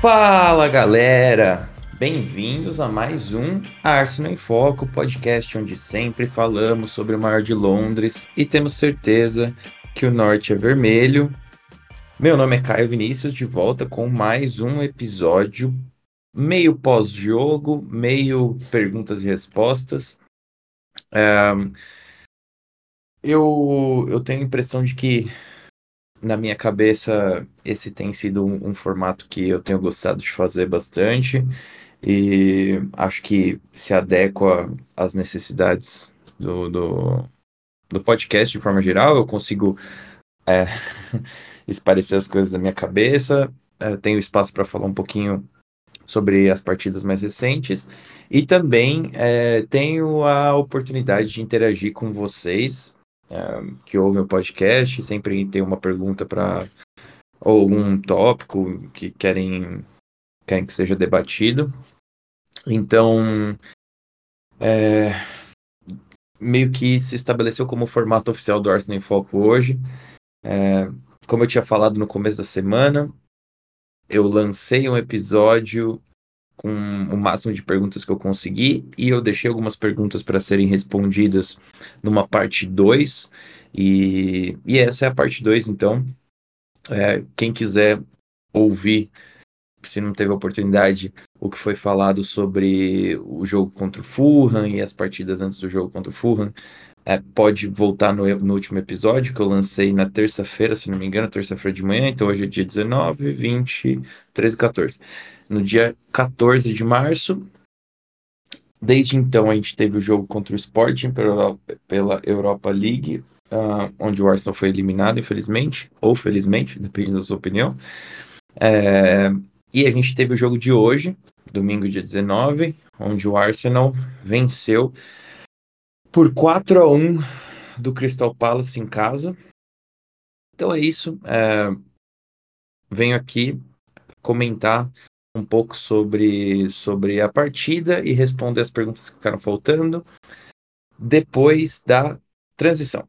Fala galera! Bem-vindos a mais um Arsenal em Foco, podcast onde sempre falamos sobre o maior de Londres e temos certeza que o norte é vermelho. Meu nome é Caio Vinícius, de volta com mais um episódio meio pós-jogo, meio perguntas e respostas. Eu, eu tenho a impressão de que na minha cabeça, esse tem sido um, um, formato que eu tenho gostado de fazer bastante e acho que se adequa às necessidades do, do, do podcast de forma geral. Eu consigo é, esparecer as coisas da minha cabeça, é, tenho espaço para falar um pouquinho sobre as partidas mais recentes e também é, tenho a oportunidade de interagir com vocês que ouvem o podcast, sempre tem uma pergunta para ou algum tópico que querem, querem que seja debatido. Então, é, meio que se estabeleceu como formato oficial do Arsenal em Foco hoje. É, como eu tinha falado no começo da semana, eu lancei um episódio com o máximo de perguntas que eu consegui e eu deixei algumas perguntas para serem respondidas numa parte 2 e, e essa é a parte 2 então é, quem quiser ouvir se não teve oportunidade o que foi falado sobre o jogo contra o Fulham e as partidas antes do jogo contra o Fulham é, pode voltar no, no, último episódio que eu lancei na terça-feira, se não me engano, terça-feira de manhã, então hoje é dia 19, 20, 13, 14 no dia 14 de março. Desde então, a gente teve o jogo contra o Sporting pela, Europa League, uh, onde o Arsenal foi eliminado, infelizmente, ou felizmente, depende da sua opinião. É, e a gente teve o jogo de hoje, domingo, dia 19, onde o Arsenal venceu por 4 a 1 do Crystal Palace em casa. Então é isso. É, venho aqui comentar um pouco sobre, sobre a partida e responder as perguntas que ficaram faltando depois da transição.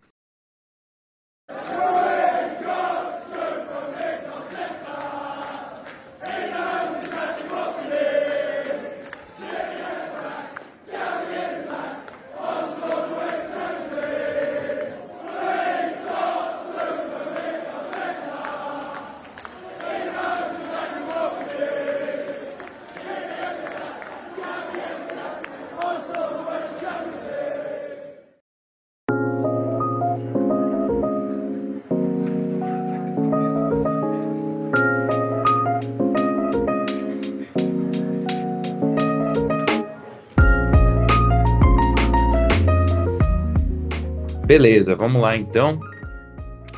Beleza, vamos lá então.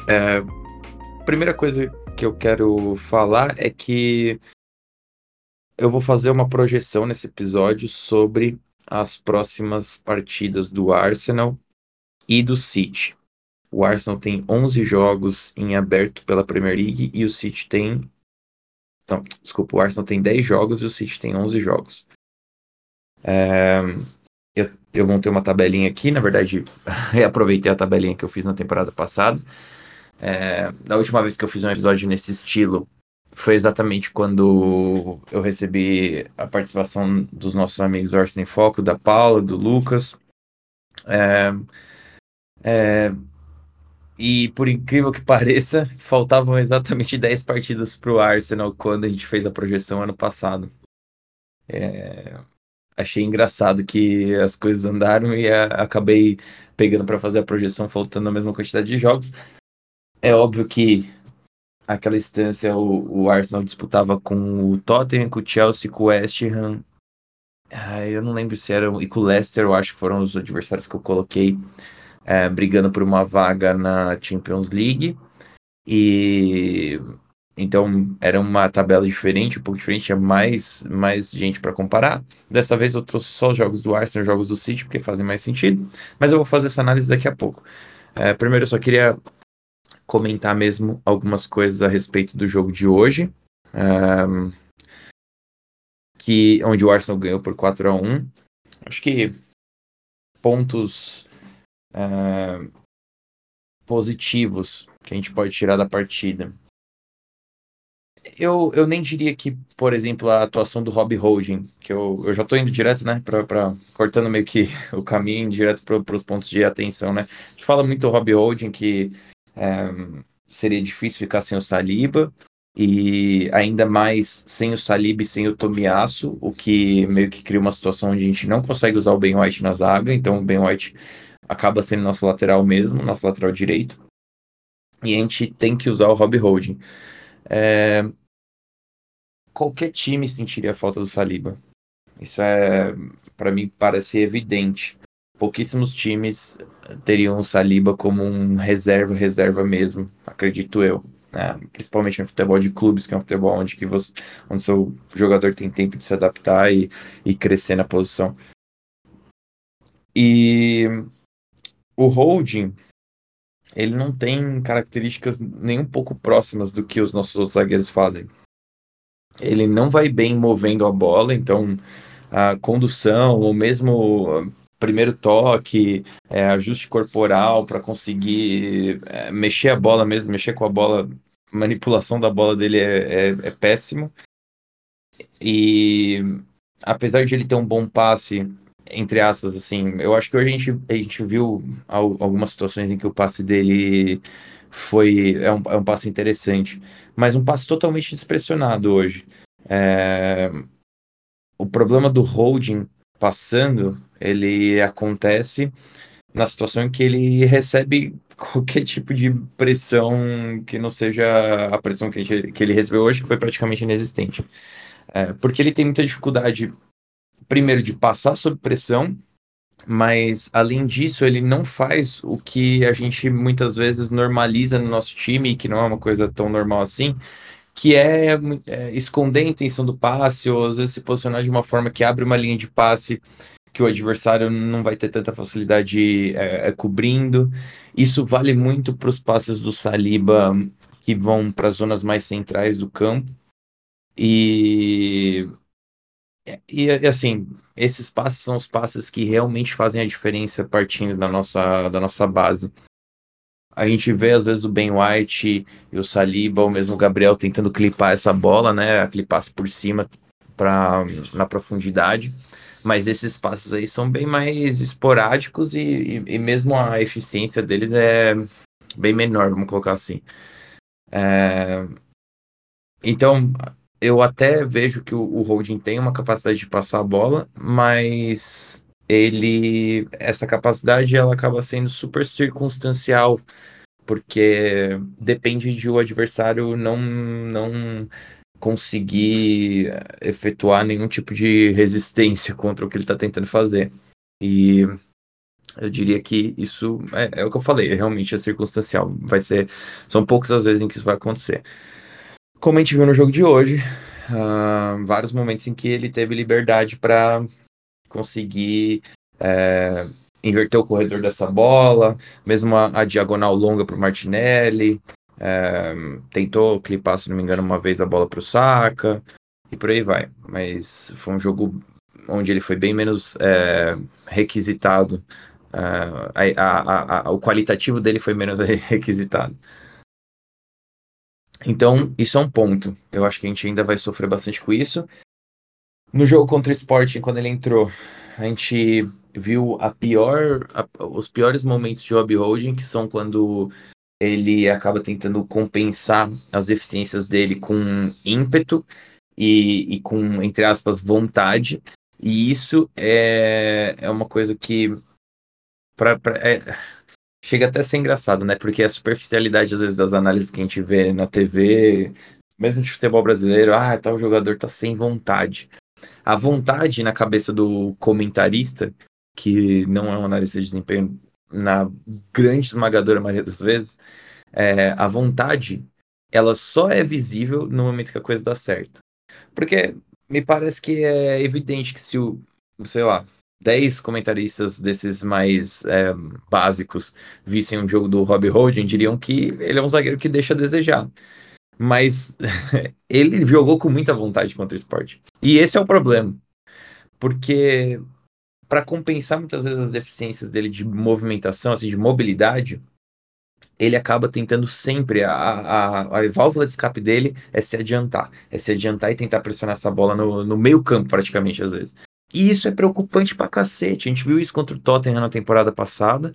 É, primeira coisa que eu quero falar é que eu vou fazer uma projeção nesse episódio sobre as próximas partidas do Arsenal e do City. O Arsenal tem 11 jogos em aberto pela Premier League e o City tem. Não, desculpa, o Arsenal tem 10 jogos e o City tem 11 jogos. É, eu, montei uma tabelinha aqui, na verdade, reaproveitei a tabelinha que eu fiz na temporada passada. É, da última vez que eu fiz um episódio nesse estilo foi exatamente quando eu recebi a participação dos nossos amigos do Arsenal em Foco, da Paula, do Lucas. É, é, e por incrível que pareça, faltavam exatamente 10 partidas para o Arsenal quando a gente fez a projeção ano passado. É, achei engraçado que as coisas andaram e a, acabei pegando para fazer a projeção faltando a mesma quantidade de jogos. É óbvio que aquela instância o, o Arsenal disputava com o Tottenham, com o Chelsea, com o West Ham. Ah, eu não lembro se eram. E com o Leicester, eu acho que foram os adversários que eu coloquei é, brigando por uma vaga na Champions League. E então era uma tabela diferente, um pouco diferente, tinha mais, mais gente para comparar. Dessa vez eu trouxe só os jogos do Arsenal, os jogos do City, porque fazem mais sentido. Mas eu vou fazer essa análise daqui a pouco. É, primeiro eu só queria comentar mesmo algumas coisas a respeito do jogo de hoje. Que, onde o Arsenal ganhou por 4 a 1 Acho que pontos positivos que a gente pode tirar da partida. Eu, eu nem diria que, por exemplo, a atuação do Rob Holding, que eu, eu já tô indo direto, né, pra cortando meio que o caminho direto para os pontos de atenção, né? A gente fala muito do Rob Holding que é, seria difícil ficar sem o Saliba, e ainda mais sem o Saliba e sem o Tomiasso, o que meio que cria uma situação onde a gente não consegue usar o Ben White na zaga, então o Ben White acaba sendo nosso lateral mesmo, nosso lateral direito, e a gente tem que usar o Rob Holding. É... Qualquer time sentiria falta do Saliba. Isso é, para mim, parece evidente. Pouquíssimos times teriam o Saliba como um reserva, reserva mesmo, acredito eu. Né? Principalmente no futebol de clubes, que é um futebol onde que você, onde seu jogador tem tempo de se adaptar e, e crescer na posição. E o holding, ele não tem características nem um pouco próximas do que os nossos outros zagueiros fazem. Ele não vai bem movendo a bola, então a condução, ou mesmo primeiro toque, é, ajuste corporal para conseguir é, mexer a bola mesmo, mexer com a bola, manipulação da bola dele é, é, é péssimo. E apesar de ele ter um bom passe, entre aspas, assim, eu acho que hoje a gente, a gente viu algumas situações em que o passe dele foi é um, é um passe interessante, mas um passe totalmente despressionado hoje. É... O problema do holding passando, ele acontece na situação em que ele recebe qualquer tipo de pressão que não seja a pressão que, gente, que ele recebeu hoje, que foi praticamente inexistente. É, porque ele tem muita dificuldade primeiro, de passar sob pressão, mas além disso, ele não faz o que a gente muitas vezes normaliza no nosso time, que não é uma coisa tão normal assim, que é, é esconder a intenção do passe, ou às vezes se posicionar de uma forma que abre uma linha de passe que o adversário não vai ter tanta facilidade é, é, cobrindo. Isso vale muito para os passes do Saliba que vão para as zonas mais centrais do campo. E e, e, assim, esses passes são os passes que realmente fazem a diferença partindo da nossa, da nossa base. A gente vê às vezes o Ben White e o Saliba, ou mesmo o Gabriel tentando clipar essa bola, né? Clipar por cima para na profundidade. Mas esses passes aí são bem mais esporádicos e, e, e mesmo a eficiência deles é bem menor, vamos colocar assim. É... Então, eu até vejo que o, o Holding tem uma capacidade de passar a bola, mas ele essa capacidade ela acaba sendo super circunstancial porque depende de o adversário não não conseguir efetuar nenhum tipo de resistência contra o que ele está tentando fazer e eu diria que isso é, é, o que eu falei, realmente é circunstancial. Vai ser. São poucas as vezes em que isso vai acontecer. Como a gente viu no jogo de hoje, uh, vários momentos em que ele teve liberdade para conseguir é, inverter o corredor dessa bola, mesmo a, a diagonal longa para o Martinelli, é, tentou clipar, se não me engano, uma vez a bola para o Saka, e por aí vai. Mas foi um jogo onde ele foi bem menos é, requisitado. É, a, a, o qualitativo dele foi menos requisitado. Então, isso é um ponto. Eu acho que a gente ainda vai sofrer bastante com isso. No jogo contra o Sporting, quando ele entrou, a gente viu a pior, a, os piores momentos de Rob Holding, que são quando ele acaba tentando compensar as deficiências dele com ímpeto e, e com, entre aspas, vontade. E isso é, é uma coisa que. Pra, pra é, chega até a ser engraçado, né? Porque a superficialidade, às vezes, das análises que a gente vê na TV, mesmo de futebol brasileiro, ah, tal jogador tá sem vontade. A vontade na cabeça do comentarista, que não é um analista de desempenho na grande esmagadora maioria das vezes, é, a vontade, ela só é visível no momento que a coisa dá certo. Porque me parece que é evidente que se o, sei lá, 10 comentaristas desses mais é, básicos vissem um jogo do Rob Holding, diriam que ele é um zagueiro que deixa a desejar. Mas ele jogou com muita vontade contra o esporte. E esse é o problema. Porque para compensar muitas vezes as deficiências dele de movimentação, assim, de mobilidade, ele acaba tentando sempre, a, a, a válvula de escape dele é se adiantar, é se adiantar e tentar pressionar essa bola no, no meio campo, praticamente, às vezes. E isso é preocupante pra cacete. A gente viu isso contra o Tottenham na temporada passada.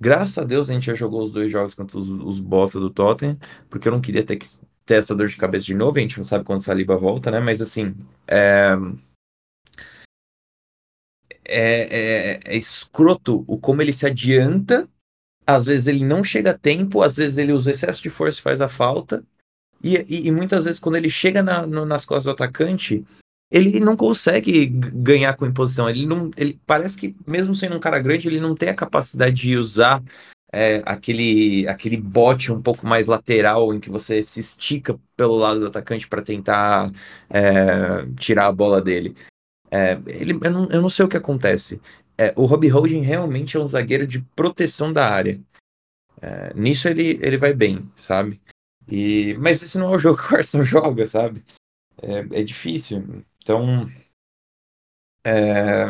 Graças a Deus a gente já jogou os dois jogos contra os, os bosta do Tottenham, porque eu não queria ter que ter essa dor de cabeça de novo. A gente não sabe quando o Saliba volta, né? Mas assim, é... É, é, é escroto o como ele se adianta às vezes ele não chega a tempo, às vezes ele usa excesso de força e faz a falta. E, e, e muitas vezes, quando ele chega na, no, nas costas do atacante, ele não consegue ganhar com imposição. Ele não. Ele parece que, mesmo sendo um cara grande, ele não tem a capacidade de usar é, aquele, aquele bote um pouco mais lateral em que você se estica pelo lado do atacante para tentar é, tirar a bola dele. É, ele, eu, não, eu não sei o que acontece. É, o Robbie Holding realmente é um zagueiro de proteção da área. É, nisso ele, ele vai bem, sabe? E, mas esse não é o jogo que o Arsenal joga, sabe? É, é difícil. Então, é,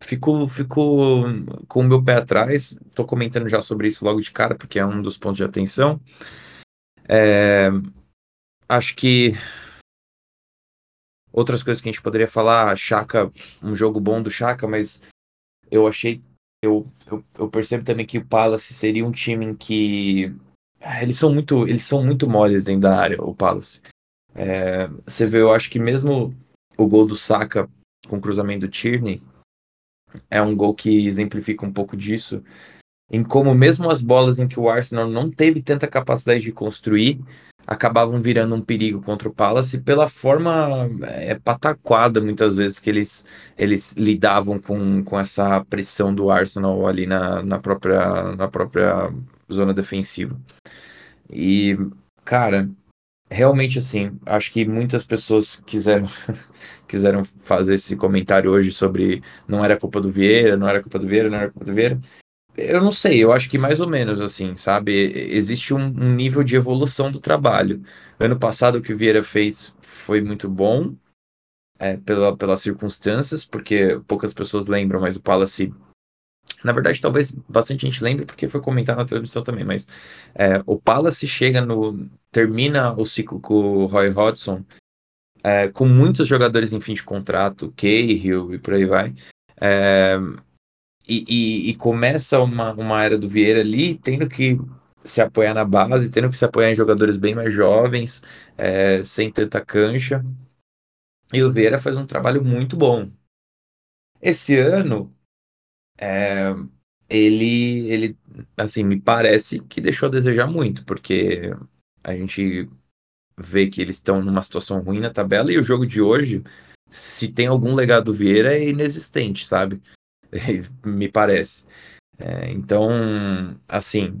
fico, fico com o meu pé atrás. Tô comentando já sobre isso logo de cara, porque é um dos pontos de atenção. É, acho que outras coisas que a gente poderia falar, Chaka, um jogo bom do Chaka, mas eu achei. Eu, eu, eu, percebo também que o Palace seria um time em que. Ah, eles são muito, eles são muito moles dentro da área, o Palace. É, você vê, eu acho que mesmo o gol do Saka com o cruzamento do Tierney é um gol que exemplifica um pouco disso. Em como mesmo as bolas em que o Arsenal não teve tanta capacidade de construir, acabavam virando um perigo contra o Palace pela forma é, pataquada muitas vezes que eles, eles lidavam com, com essa pressão do Arsenal ali na, na, própria, na própria zona defensiva. E, cara, realmente assim, acho que muitas pessoas quiseram quiseram fazer esse comentário hoje sobre não era culpa do Vieira, não era culpa do Vieira, não era culpa do Vieira. Eu não sei, eu acho que mais ou menos assim, sabe? Existe um, um, nível de evolução do trabalho. Ano passado o que o Vieira fez foi muito bom, é, pela, pelas circunstâncias, porque poucas pessoas lembram, mas o Palace. Na verdade, talvez bastante gente lembre, porque foi comentado na transmissão também, mas é, o Palace chega no. termina o ciclo com o Roy Hodgson é, com muitos jogadores em fim de contrato, Cahill e por aí vai. É, e, e, e, começa uma, uma era do Vieira ali, tendo que se apoiar na base, tendo que se apoiar em jogadores bem mais jovens, é, sem tanta cancha. E o Vieira faz um trabalho muito bom. Esse ano, é, ele, ele, assim, me parece que deixou a desejar muito, porque a gente vê que eles estão numa situação ruim na tabela e o jogo de hoje, se tem algum legado do Vieira, é inexistente, sabe? me parece. É, então, assim,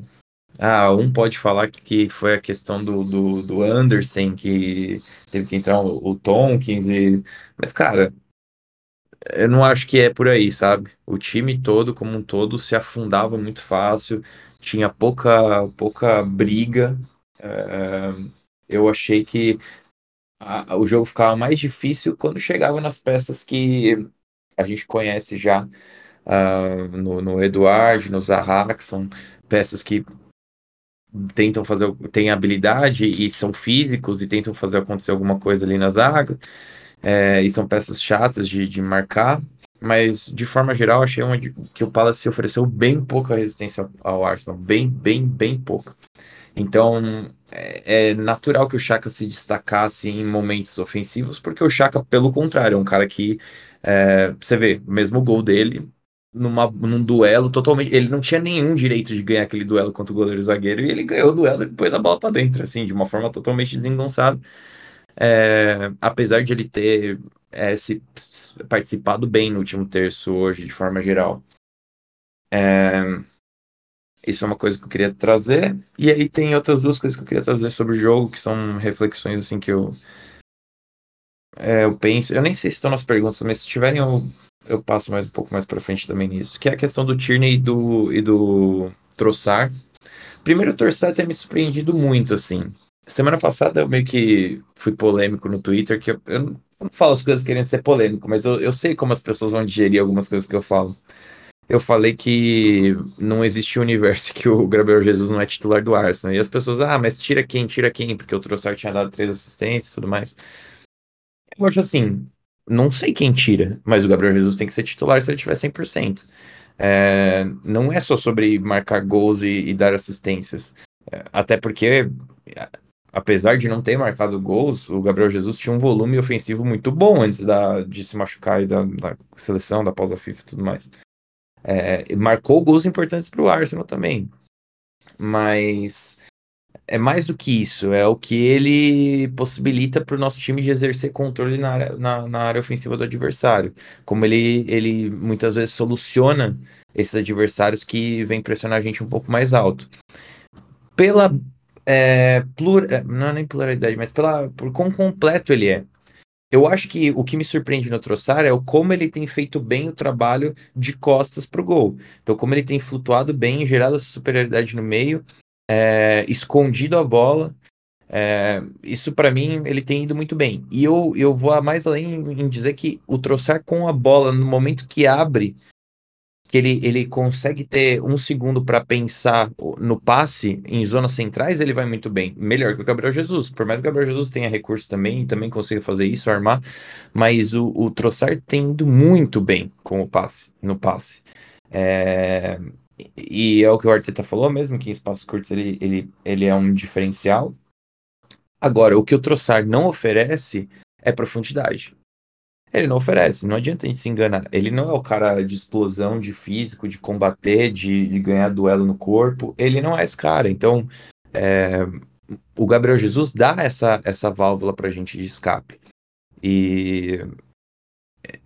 ah, um pode falar que foi a questão do, do, do Anderson, que teve que entrar o, o Tonkins, e... mas, cara, eu não acho que é por aí, sabe? O time todo, como um todo, se afundava muito fácil, tinha pouca, pouca briga. É, eu achei que a, o jogo ficava mais difícil quando chegava nas peças que a gente conhece já uh, no, no Eduard, no Zaha, que são peças que tentam fazer, têm habilidade e são físicos e tentam fazer acontecer alguma coisa ali na zaga. É, e são peças chatas de, de marcar. Mas, de forma geral, achei uma, que o Palace ofereceu bem pouca resistência ao Arsenal. Bem, bem, bem pouca. Então, é, é natural que o Chaka se destacasse em momentos ofensivos, porque o Chaka, pelo contrário, é um cara que, é, você vê, o mesmo gol dele, numa, num duelo totalmente. Ele não tinha nenhum direito de ganhar aquele duelo contra o goleiro zagueiro e ele ganhou o duelo e pôs a bola para dentro, assim, de uma forma totalmente desengonçada. É, apesar de ele ter é, se, participado bem no último terço hoje, de forma geral. É, isso é uma coisa que eu queria trazer. E aí tem outras duas coisas que eu queria trazer sobre o jogo, que são reflexões assim que eu. É, eu penso. Eu nem sei se estão nas perguntas, mas se tiverem, eu eu passo mais um pouco mais para frente também nisso, que é a questão do Tierney e do, e do Troçar. Primeiro, o Troçar tem me surpreendido muito, assim. Semana passada eu meio que fui polêmico no Twitter, que eu, eu não falo as coisas querendo ser polêmico, mas eu, eu sei como as pessoas vão digerir algumas coisas que eu falo. eu falei que não existe um universo que o Gabriel Jesus não é titular do Arsenal. E as pessoas, ah, mas tira quem, tira quem, porque o Trossard tinha dado três assistências e tudo mais. Eu acho assim, não sei quem tira, mas o Gabriel Jesus tem que ser titular se ele tiver 100%. É, não é só sobre marcar gols e, e dar assistências. É, até porque, apesar de não ter marcado gols, o Gabriel Jesus tinha um volume ofensivo muito bom antes da, de se machucar e da, da seleção, da pausa FIFA e tudo mais. É, marcou gols importantes para o Arsenal também. Mas é mais do que isso, é o que ele possibilita para o nosso time de exercer controle na área, na, na, área ofensiva do adversário. Como ele, ele muitas vezes soluciona esses adversários que vêm pressionar a gente um pouco mais alto. Pela é, plura, é, não é nem pluralidade, mas pela, por quão completo ele é. Eu acho que o que me surpreende no Trossard é o como ele tem feito bem o trabalho de costas para o gol. Então, como ele tem flutuado bem, gerado essa superioridade no meio, é, escondido a bola. É, isso para mim ele tem ido muito bem. E eu, eu vou mais além em dizer que o Trossard com a bola no momento que abre que ele, ele consegue ter um segundo para pensar no passe em zonas centrais, ele vai muito bem. Melhor que o Gabriel Jesus. Por mais que o Gabriel Jesus tenha recurso também, e também consiga fazer isso, armar, mas o, o Trossard tem ido muito bem com o passe, no passe. É, e é o que o Arteta falou mesmo, que em espaços curtos ele, ele, ele é um diferencial. Agora, o que o Trossard não oferece é profundidade. Ele não oferece, não adianta a gente se enganar. Ele não é o cara de explosão, de físico, de combater, de, de ganhar duelo no corpo. Ele não é esse cara. Então, é, o Gabriel Jesus dá essa, essa válvula pra gente de escape. E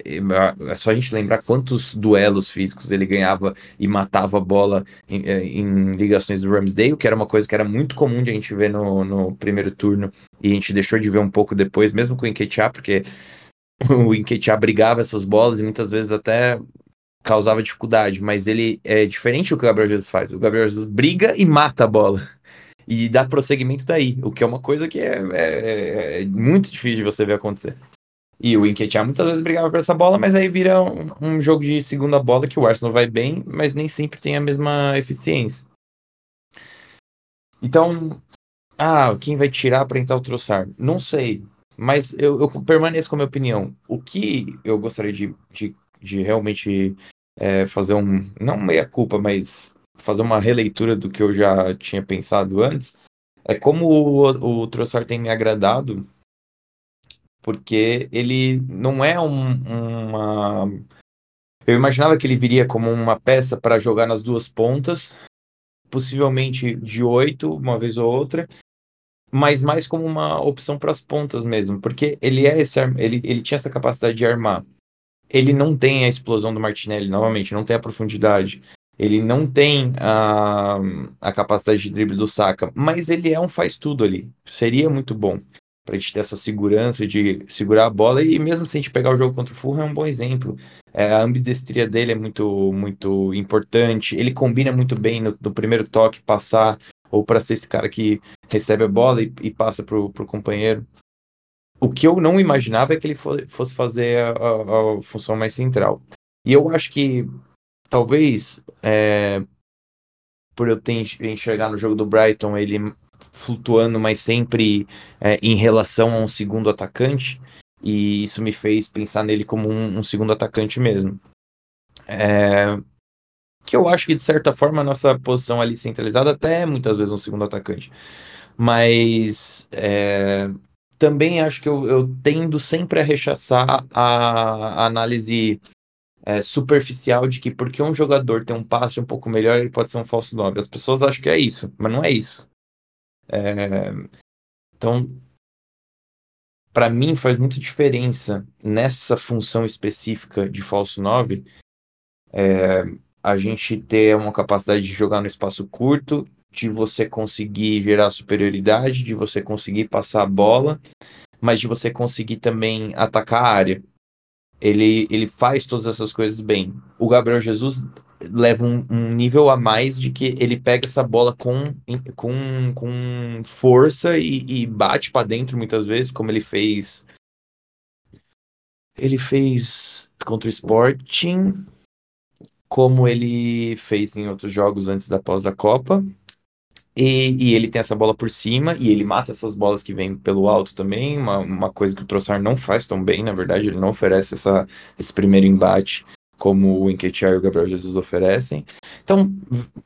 é só a gente lembrar quantos duelos físicos ele ganhava e matava a bola em, é, em, ligações do Ramsdale, que era uma coisa que era muito comum de a gente ver no, no primeiro turno e a gente deixou de ver um pouco depois, mesmo com o Enquetear, porque o Enquetear brigava essas bolas e muitas vezes até causava dificuldade, mas ele é diferente do que o Gabriel Jesus faz. O Gabriel Jesus briga e mata a bola. E dá prosseguimento daí, o que é uma coisa que é, é, é muito difícil de você ver acontecer. E o Enquetear muitas vezes brigava por essa bola, mas aí vira um, um, jogo de segunda bola que o Arsenal vai bem, mas nem sempre tem a mesma eficiência. Então, ah, quem vai tirar para entrar o Trossard? Não sei. Mas eu, eu, permaneço com a minha opinião. O que eu gostaria de, de, de realmente é, fazer um. Não meia-culpa, mas fazer uma releitura do que eu já tinha pensado antes. É como o, o Trossard tem me agradado, porque ele não é um, uma. Eu imaginava que ele viria como uma peça para jogar nas duas pontas, possivelmente de oito, uma vez ou outra, mas mais como uma opção para as pontas mesmo, porque ele é esse, ele, ele tinha essa capacidade de armar. Ele não tem a explosão do Martinelli, novamente, não tem a profundidade. Ele não tem a, a capacidade de drible do Saka, mas ele é um faz tudo ali. Seria muito bom para a gente ter essa segurança de segurar a bola e mesmo se a gente pegar o jogo contra o Fulham é um bom exemplo. É, a ambidestria dele é muito muito importante. Ele combina muito bem no, no primeiro toque passar ou para ser esse cara que recebe a bola e, e passa pro, pro companheiro. O que eu não imaginava é que ele fosse fazer a, a, a função mais central. E eu acho que talvez é, por eu ter enxergar no jogo do Brighton ele flutuando, mas sempre é, em relação a um segundo atacante, e isso me fez pensar nele como um, um segundo atacante mesmo. É, que eu acho que, de certa forma, a nossa posição ali centralizada até é muitas vezes um segundo atacante. Mas é, também acho que eu, eu, tendo sempre a rechaçar a, a análise é, superficial de que porque um jogador tem um passe um pouco melhor, ele pode ser um falso 9. As pessoas acham que é isso, mas não é isso. É, então, para mim, faz muita diferença nessa função específica de falso 9. É, a gente ter uma capacidade de jogar no espaço curto, de você conseguir gerar superioridade, de você conseguir passar a bola, mas de você conseguir também atacar a área. Ele, ele faz todas essas coisas bem. O Gabriel Jesus leva um, um nível a mais de que ele pega essa bola com, com, com força e, e bate para dentro muitas vezes, como ele fez. Ele fez contra o Sporting como ele fez em outros jogos antes da pausa da Copa. E, e, ele tem essa bola por cima, e ele mata essas bolas que vêm pelo alto também, uma, uma coisa que o Trossard não faz tão bem, na verdade, ele não oferece essa, esse primeiro embate como o Enquetear e o Gabriel Jesus oferecem. Então,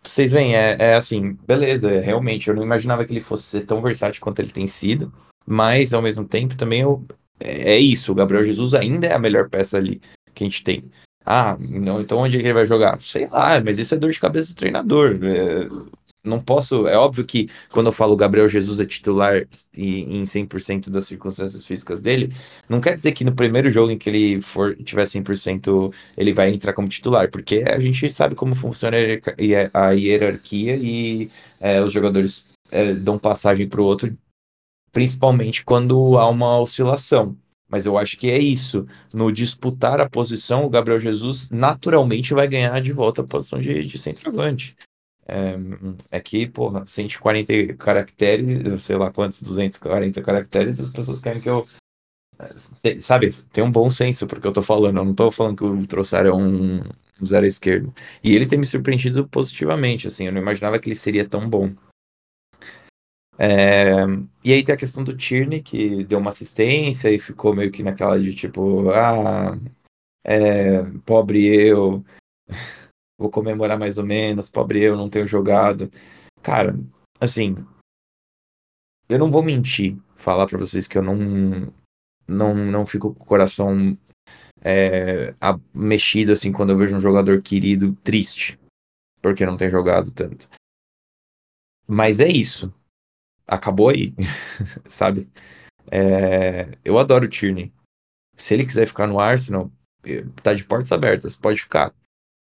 vocês veem, é, é assim, beleza, é, realmente, eu não imaginava que ele fosse ser tão versátil quanto ele tem sido, mas ao mesmo tempo também eu, é, é isso, o Gabriel Jesus ainda é a melhor peça ali que a gente tem. Ah, não, então onde é que ele vai jogar? Sei lá, mas isso é dor de cabeça do treinador. É, não posso. É óbvio que quando eu falo Gabriel Jesus é titular e, em 100% das circunstâncias físicas dele, não quer dizer que no primeiro jogo em que ele for tiver 100% ele vai entrar como titular, porque a gente sabe como funciona a hierarquia e é, os jogadores é, dão passagem para o outro, principalmente quando há uma oscilação. Mas eu acho que é isso. No disputar a posição, o Gabriel Jesus naturalmente vai ganhar de volta a posição de, de centroavante. É, é que, porra, 140 caracteres, sei lá quantos, 240 caracteres, as pessoas querem que eu. Sabe, tem um bom senso porque eu tô falando. Eu não tô falando que o Troçar é um, um zero esquerdo. E ele tem me surpreendido positivamente, assim. Eu não imaginava que ele seria tão bom. É, e aí tem a questão do Tierney, que deu uma assistência e ficou meio que naquela de tipo, ah, é, pobre eu vou comemorar mais ou menos, pobre eu, não tenho jogado. Cara, assim, eu não vou mentir, falar para vocês que eu não, não, não fico com o coração é, a, mexido assim quando eu vejo um jogador querido triste, porque não tem jogado tanto. Mas é isso. Acabou aí, sabe? É, eu adoro o Tierney. Se ele quiser ficar no Arsenal, eh, tá de portas abertas, pode ficar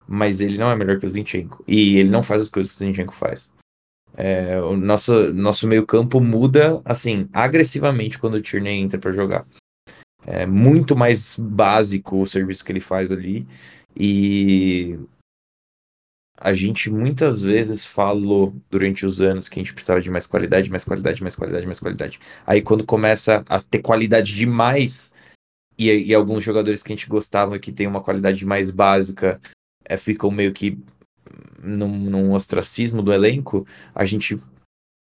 mas ele não é melhor que o Zinchenko. E ele não faz as coisas que o Zinchenko faz. É, o nosso, nosso meio campo muda, assim, agressivamente quando o Tierney entra para jogar. É muito mais básico o serviço que ele faz ali. E a gente muitas vezes falou durante os anos que a gente precisava de mais qualidade, mais qualidade, mais qualidade, mais qualidade. Aí quando começa a ter qualidade demais, e, e alguns jogadores que a gente gostava que tem uma qualidade mais básica é, ficam meio que num, num ostracismo do elenco, a gente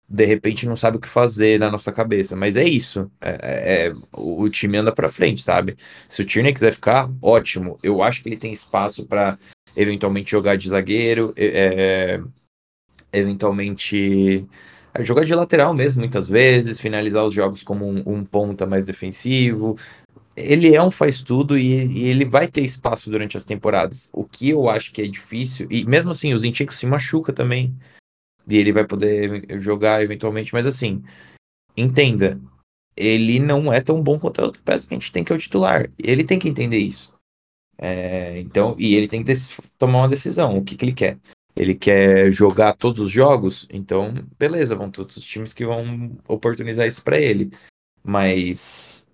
de repente não sabe o que fazer na nossa cabeça. Mas é isso. É, é, é o time anda para frente, sabe? Se o Tierney quiser ficar, ótimo. Eu acho que ele tem espaço para eventualmente jogar de zagueiro, é, eventualmente é, jogar de lateral mesmo, muitas vezes, finalizar os jogos como um, um ponta mais defensivo, ele é um faz tudo e, e, ele vai ter espaço durante as temporadas. O que eu acho que é difícil, e mesmo assim, o Zinchenko se machuca também. E ele vai poder jogar eventualmente, mas assim, entenda, ele não é tão bom quanto peça que a gente tem que é o titular. Ele tem que entender isso. É, então, e ele tem que tomar uma decisão. O que, que ele quer? Ele quer jogar todos os jogos? Então, beleza, vão todos os times que vão oportunizar isso para ele. Mas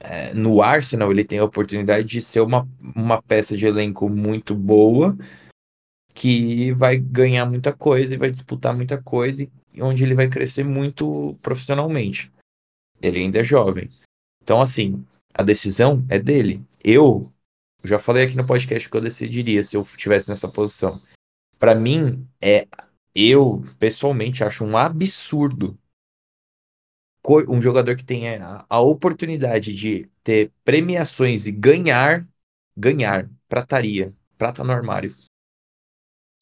é, no Arsenal ele tem a oportunidade de ser uma, uma peça de elenco muito boa que vai ganhar muita coisa e vai disputar muita coisa e onde ele vai crescer muito profissionalmente. Ele ainda é jovem. Então, assim, a decisão é dele. Eu já falei aqui no podcast que eu decidiria se eu estivesse nessa posição. Para mim, é eu pessoalmente acho um absurdo um jogador que tenha a oportunidade de ter premiações e ganhar, ganhar, prataria, prata no armário,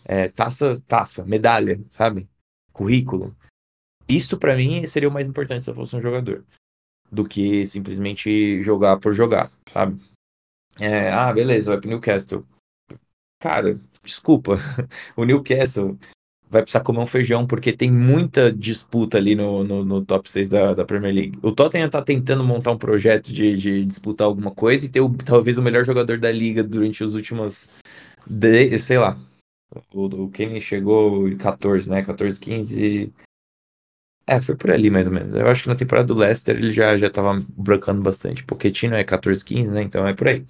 é, taça, taça, medalha, sabe? Currículo. Isso para mim seria o mais importante se eu fosse um jogador, do que simplesmente jogar por jogar, sabe? É, ah, beleza, vai pro Newcastle. Cara, desculpa, o Newcastle vai precisar comer um feijão, porque tem muita disputa ali no, no, no top 6 da, da Premier League. O Tottenham tá tentando montar um projeto de, de disputar alguma coisa e ter o, talvez o melhor jogador da liga durante os últimos. De, sei lá. O, o Kenny chegou em 14, né? 14, 15. É, foi por ali mais ou menos. Eu acho que na temporada do Leicester ele já, já tava brancando bastante. Pochettino é 14, 15, né? Então é por aí.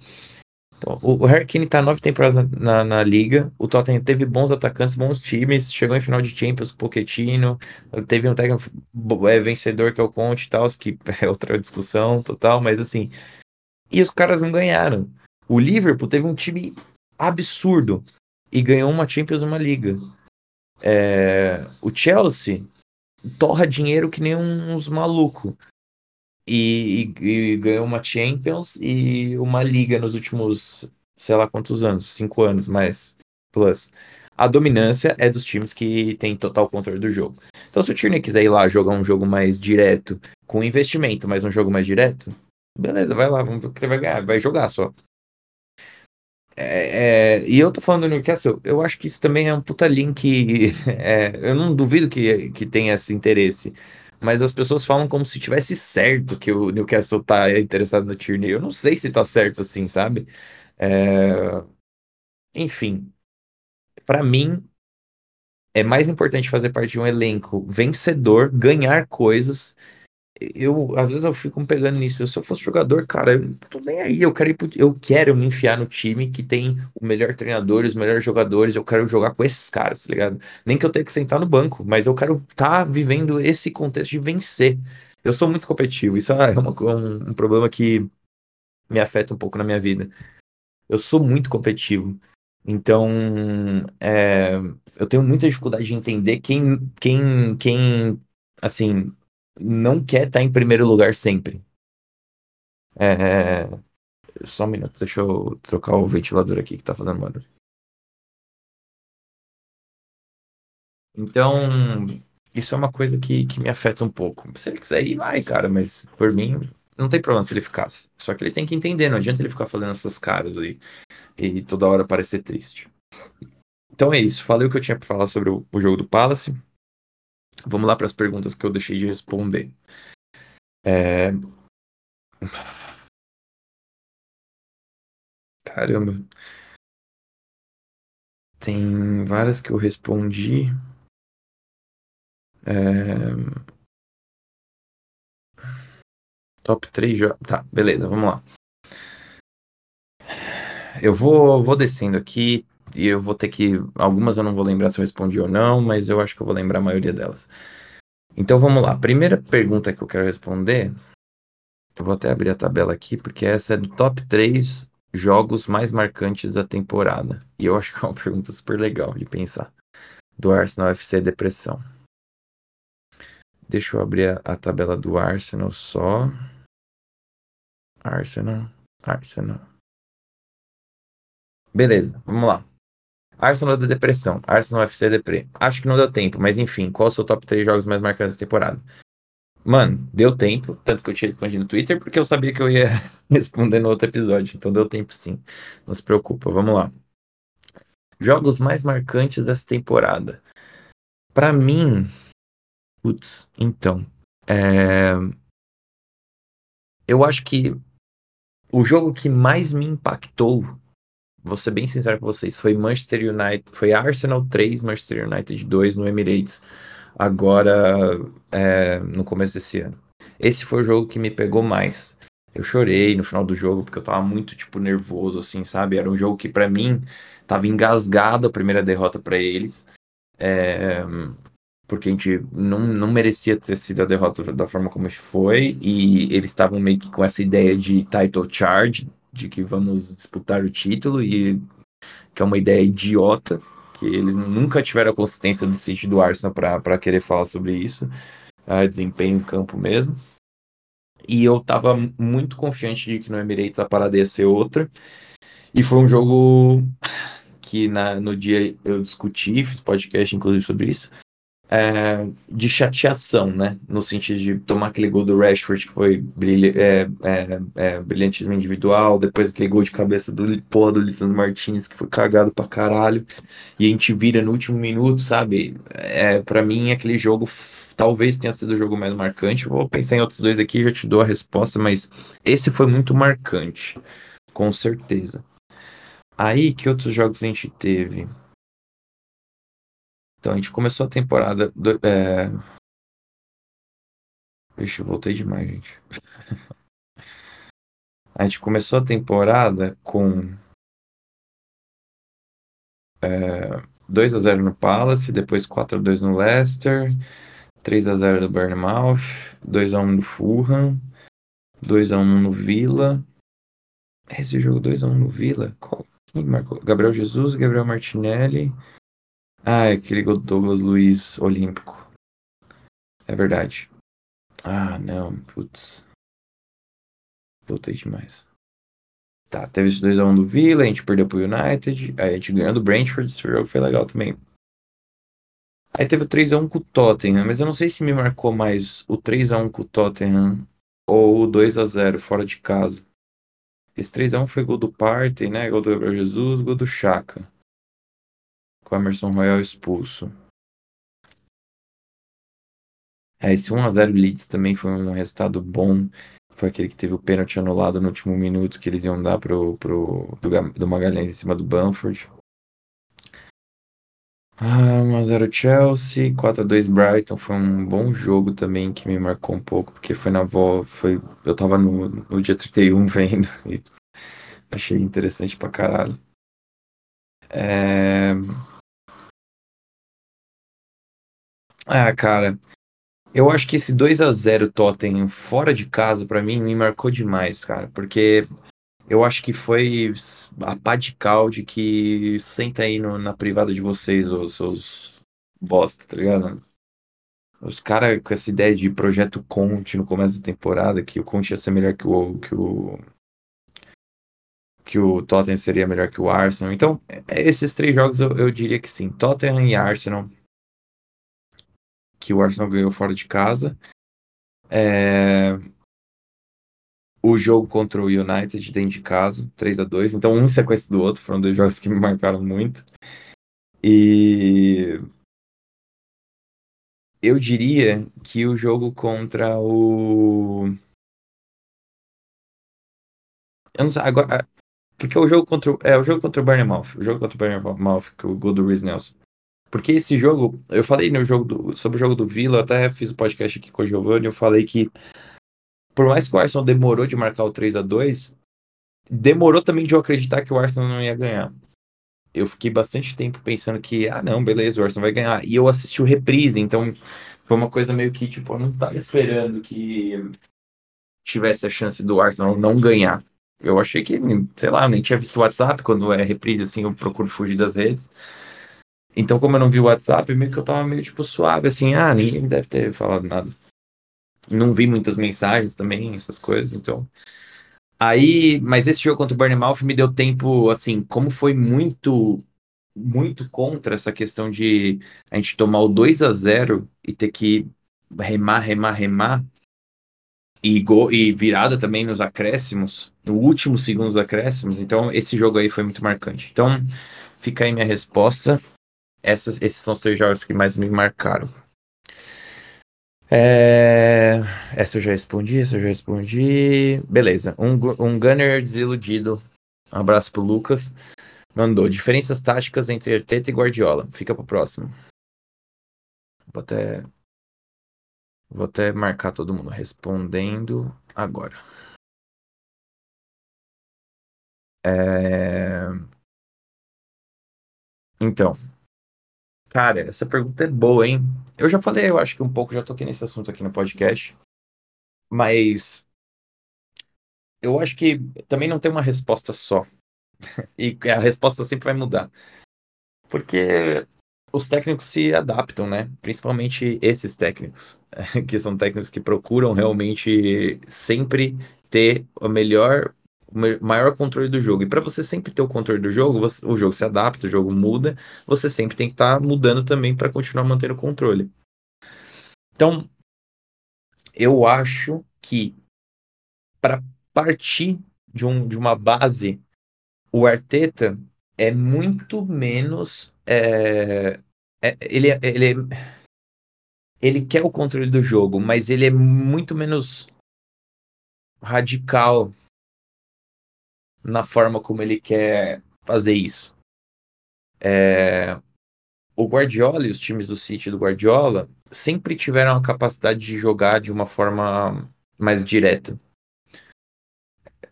Então, o Harry Kane tá nove temporadas na, na, na, liga. O Tottenham teve bons atacantes, bons times. Chegou em final de Champions com o Pochettino. Teve um técnico é, vencedor que é o Conte e tal, que é outra discussão total, mas assim. E os caras não ganharam. O Liverpool teve um time absurdo. e ganhou uma Champions e uma Liga. É, o Chelsea torra dinheiro que nem uns malucos. E, e, e, ganhou uma Champions e uma Liga nos últimos, sei lá quantos anos, cinco anos, mais plus. A dominância é dos times que têm total controle do jogo. Então, se o Tierney quiser ir lá jogar um jogo mais direto, com investimento, mas um jogo mais direto, beleza, vai lá, vamos ver o que ele vai ganhar, vai jogar só. É, é, e eu tô falando do Newcastle, eu acho que isso também é um puta link. É, eu não duvido que, que tenha esse interesse. Mas as pessoas falam como se tivesse certo que o Newcastle tá interessado no Tierney. Eu não sei se tá certo assim, sabe? É, enfim, para mim é mais importante fazer parte de um elenco vencedor, ganhar coisas eu, às vezes eu fico pegando nisso. Se eu fosse jogador, cara, eu não tô nem aí. Eu quero, pro, eu quero me enfiar no time que tem o melhor treinador, os melhores jogadores. Eu quero jogar com esses caras, tá ligado? Nem que eu tenha que sentar no banco, mas eu quero estar tá vivendo esse contexto de vencer. Eu sou muito competitivo. Isso é uma, um, um problema que me afeta um pouco na minha vida. Eu sou muito competitivo. Então, é, eu tenho muita dificuldade de entender quem, quem, quem, assim, não quer estar tá em primeiro lugar sempre. É... Só um minuto, deixa eu trocar o ventilador aqui que tá fazendo barulho. Então, isso é uma coisa que, que me afeta um pouco. Se ele quiser ir, vai, cara, mas por mim, não tem problema se ele ficasse. Só que ele tem que entender, não adianta ele ficar fazendo essas caras aí e toda hora parecer triste. Então é isso, falei o que eu tinha pra falar sobre o, o jogo do Palace. Vamos lá para as perguntas que eu deixei de responder. É... Caramba. Tem várias que eu respondi. É... Top 3 jogos. Tá, beleza, vamos lá. Eu vou, vou descendo aqui e eu vou ter que. Algumas eu não vou lembrar se eu respondi ou não, mas eu acho que eu vou lembrar a maioria delas. Então vamos lá. Primeira pergunta que eu quero responder. Eu vou até abrir a tabela aqui, porque essa é do top 3 jogos mais marcantes da temporada. E eu acho que é uma pergunta super legal de pensar. Do Arsenal FC Depressão. Deixa eu abrir a, a tabela do Arsenal só. Arsenal. Arsenal. Beleza, vamos lá. Arsenal da depressão. Arsenal FC Depre. Acho que não deu tempo, mas enfim, qual é o seu top 3 jogos mais marcantes da temporada? Mano, deu tempo, tanto que eu tinha respondido no Twitter, porque eu sabia que eu ia responder no outro episódio, então deu tempo sim. Não se preocupa, vamos lá. Jogos mais marcantes dessa temporada. Para mim, putz, então, é... eu acho que o jogo que mais me impactou vou ser bem sincero com vocês, foi Manchester United, foi Arsenal 3, Manchester United 2 no Emirates, agora é, no começo desse ano. Esse foi o jogo que me pegou mais. Eu chorei no final do jogo porque eu tava muito, tipo, nervoso, assim, sabe? Era um jogo que para mim tava engasgado a primeira derrota para eles. É, porque a gente não, não merecia ter sido a derrota da forma como foi, e eles estavam meio que com essa ideia de title charge, de que vamos disputar o título e que é uma ideia idiota, que eles nunca tiveram a consistência do City do Arsenal para querer falar sobre isso, uh, desempenho em campo mesmo. E eu tava muito confiante de que no Emirates a parada ia ser outra. E foi um jogo que na, no dia eu discuti, fiz podcast inclusive sobre isso é, de chateação, né? No sentido de tomar aquele gol do Rashford que foi brilha, é, é, é, brilhantismo individual, depois aquele gol de cabeça do porra do Lisandro Martins que foi cagado pra caralho, e a gente vira no último minuto, sabe? É, para mim, aquele jogo talvez tenha sido o jogo mais marcante. Vou pensar em outros dois aqui já te dou a resposta, mas esse foi muito marcante, com certeza. Aí, que outros jogos a gente teve? Então a gente começou a temporada. Do, é... Vixe, voltei demais, gente. a gente começou a temporada com é, 2 a 0 no Palace, depois 4 a 2 no Leicester, 3 a 0 do Bournemouth, 2 a 1 no Fulham, 2 a 1 no Villa. Esse jogo 2 a 1 no Villa? Qual? Quem marcou? Gabriel Jesus, Gabriel Martinelli. Ah, aquele gol do Douglas Luiz Olímpico. É verdade. Ah, não, putz. Voltei demais. Tá, teve esse 2x1 do Villa, a gente perdeu pro United, aí a gente ganhou do Brentford, esse jogo foi legal também. Aí teve o 3x1 com o Tottenham, mas eu não sei se me marcou mais o 3x1 com o Tottenham ou o 2x0 fora de casa. Esse 3x1 foi gol do Partey, né? Gol do Gabriel Jesus, gol do Chaka. Com o Emerson Royal expulso. É, esse 1x0 Leeds também foi um resultado bom. Foi aquele que teve o pênalti anulado no último minuto que eles iam dar pro, pro, do, do Magalhães em cima do Bamford. Ah, 1x0 Chelsea, 4x2 Brighton. Foi um bom jogo também que me marcou um pouco, porque foi na avó. Foi, eu tava no, no dia 31 vendo e achei interessante pra caralho. É... Ah, cara. Eu acho que esse 2 a 0 Tottenham fora de casa, para mim, me marcou demais, cara. Porque eu acho que foi a pá de calde que senta aí no, na privada de vocês, os seus bosta, tá ligado? Os caras com essa ideia de projeto Conte no começo da temporada, que o Conte ia ser melhor que o. que o. que o Tottenham seria melhor que o Arsenal. Então, é, esses três jogos eu, eu diria que sim. Tottenham e Arsenal que o Arsenal ganhou fora de casa. É... O jogo contra o United dentro de casa, 3 a 2 Então, um sequência do outro, foram dois jogos que me marcaram muito. E eu diria que o jogo contra o. Eu não sei, agora. Porque o jogo contra o. É, o jogo contra o Bournemouth. O jogo contra o Bournemouth, que o gol do Reece Nelson. Porque esse jogo, eu falei no jogo do, sobre o jogo do Villa, eu até fiz o um podcast aqui com o Giovanni, eu falei que por mais que o Arsenal demorou de marcar o 3 a 2 demorou também de eu acreditar que o Arsenal não ia ganhar. Eu fiquei bastante tempo pensando que, ah, não, beleza, o Arsenal vai ganhar. E eu assisti o reprise, então foi uma coisa meio que, tipo, eu não tava esperando que tivesse a chance do Arsenal não ganhar. Eu achei que, sei lá, nem tinha visto o WhatsApp, quando é reprise, assim, eu procuro fugir das redes. Então, como eu não vi o WhatsApp, meio que eu tava meio, tipo, suave, assim, ah, ninguém deve ter falado nada. Não vi muitas mensagens também, essas coisas, então. Aí, mas esse jogo contra o Bournemouth me deu tempo, assim, como foi muito, muito contra essa questão de a gente tomar o 2 a 0 e ter que remar, remar, remar, e, go, e virada também nos acréscimos, no último segundo dos acréscimos, então esse jogo aí foi muito marcante. Então, fica aí minha resposta essas, esses são os três jogos que mais me marcaram. É... Essa eu já respondi, essa eu já respondi. Beleza. Um, um Gunner desiludido. Um abraço pro Lucas. Mandou diferenças táticas entre Arteta e Guardiola. Fica pro próximo. Vou até. Vou até marcar todo mundo respondendo agora. É... Então, Cara, essa pergunta é boa, hein? Eu já falei, eu acho que um pouco, já toquei nesse assunto aqui no podcast, mas eu acho que também não tem uma resposta só. E a resposta sempre vai mudar. Porque os técnicos se adaptam, né? Principalmente esses técnicos, que são técnicos que procuram realmente sempre ter o melhor maior controle do jogo. E para você sempre ter o controle do jogo, você, o jogo se adapta, o jogo muda, você sempre tem que estar tá mudando também para continuar mantendo o controle. Então, eu acho que para partir de, um, de uma base, o Arteta é muito menos. É, é, ele, ele, ele quer o controle do jogo, mas ele é muito menos radical na forma como ele quer fazer isso. É... O Guardiola e os times do City do Guardiola sempre tiveram a capacidade de jogar de uma forma mais direta.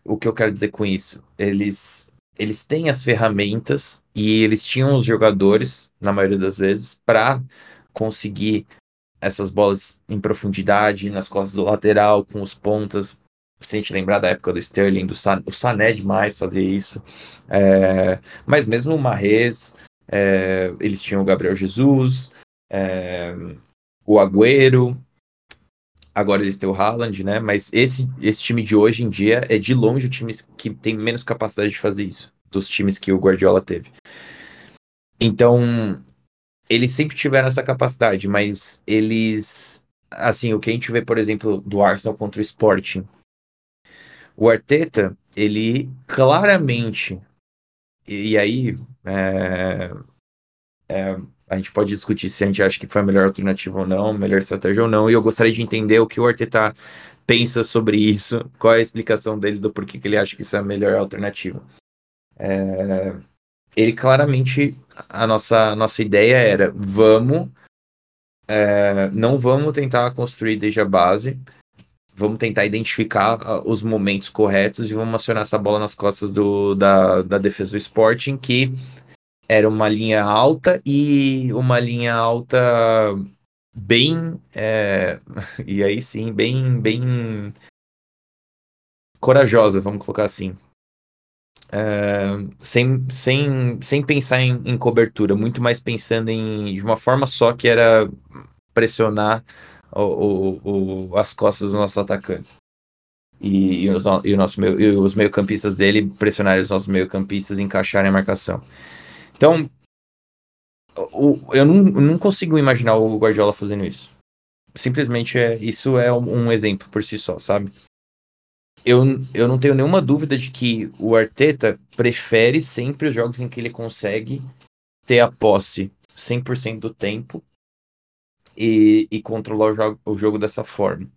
O que eu quero dizer com isso? Eles, eles têm as ferramentas e eles tinham os jogadores, na maioria das vezes, para conseguir essas bolas em profundidade, nas costas do lateral, com os pontas, se a gente lembrar da época do Sterling, do San, o Sané demais fazia isso. É, mas mesmo o Marrez, é, eles tinham o Gabriel Jesus, é, o Agüero, agora eles têm o Haaland, né? Mas esse, esse time de hoje em dia é de longe o time que tem menos capacidade de fazer isso, dos times que o Guardiola teve. Então, eles sempre tiveram essa capacidade, mas eles. Assim, o que a gente vê, por exemplo, do Arsenal contra o Sporting. O Arteta, ele claramente. E, aí. É, é, a gente pode discutir se a gente acha que foi a melhor alternativa ou não, melhor estratégia ou não, e eu gostaria de entender o que o Arteta pensa sobre isso, qual é a explicação dele do porquê que ele acha que isso é a melhor alternativa. É, ele claramente, a nossa, a nossa ideia era, vamos, é, não vamos tentar construir desde a base, vamos tentar identificar ah, os momentos corretos e vamos acionar essa bola nas costas do, da, da defesa do Sporting, que era uma linha alta e uma linha alta bem é, e aí sim bem bem corajosa vamos colocar assim. É, sem, sem, sem pensar em, em, cobertura muito mais pensando em de uma forma só que era pressionar o, o, o as costas dos nossos atacantes e, e, os, e, nosso, e os meio campistas dele pressionarem os nossos meio campistas encaixarem a marcação então, eu, não, não consigo imaginar o Guardiola fazendo isso. Simplesmente é, isso é um, um exemplo por si só, sabe? Eu, eu não tenho nenhuma dúvida de que o Arteta prefere sempre os jogos em que ele consegue ter a posse 100% do tempo e, e controlar o jogo, o jogo dessa forma.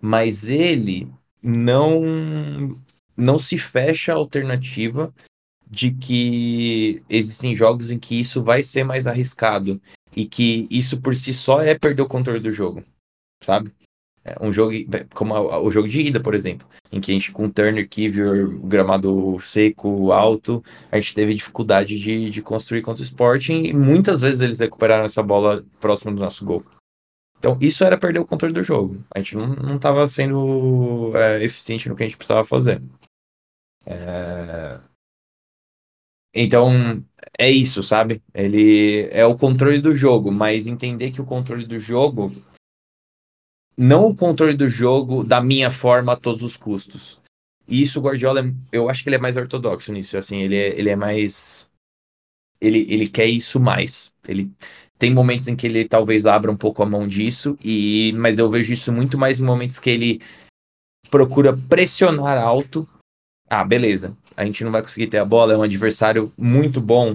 Mas ele não não se fecha a alternativa de que existem jogos em que isso vai ser mais arriscado e que isso por si só é perder o controle do jogo, sabe? É um jogo como o jogo de ida, por exemplo, em que a gente com Turner, Kivior, gramado seco, alto, a gente teve dificuldade de, de construir contra o Sporting e muitas vezes eles recuperaram essa bola próximo do nosso gol. Então, isso era perder o controle do jogo. A gente não estava sendo é, eficiente no que a gente precisava fazer. É... Então, é isso, sabe? Ele é o controle do jogo, mas entender que o controle do jogo não o controle do jogo da minha forma a todos os custos. E isso o Guardiola, eu acho que ele é mais ortodoxo nisso, assim, ele é, ele é mais ele, ele quer isso mais. Ele tem momentos em que ele talvez abra um pouco a mão disso e mas eu vejo isso muito mais em momentos que ele procura pressionar alto. Ah, beleza a gente não vai conseguir ter a bola, é um adversário muito bom,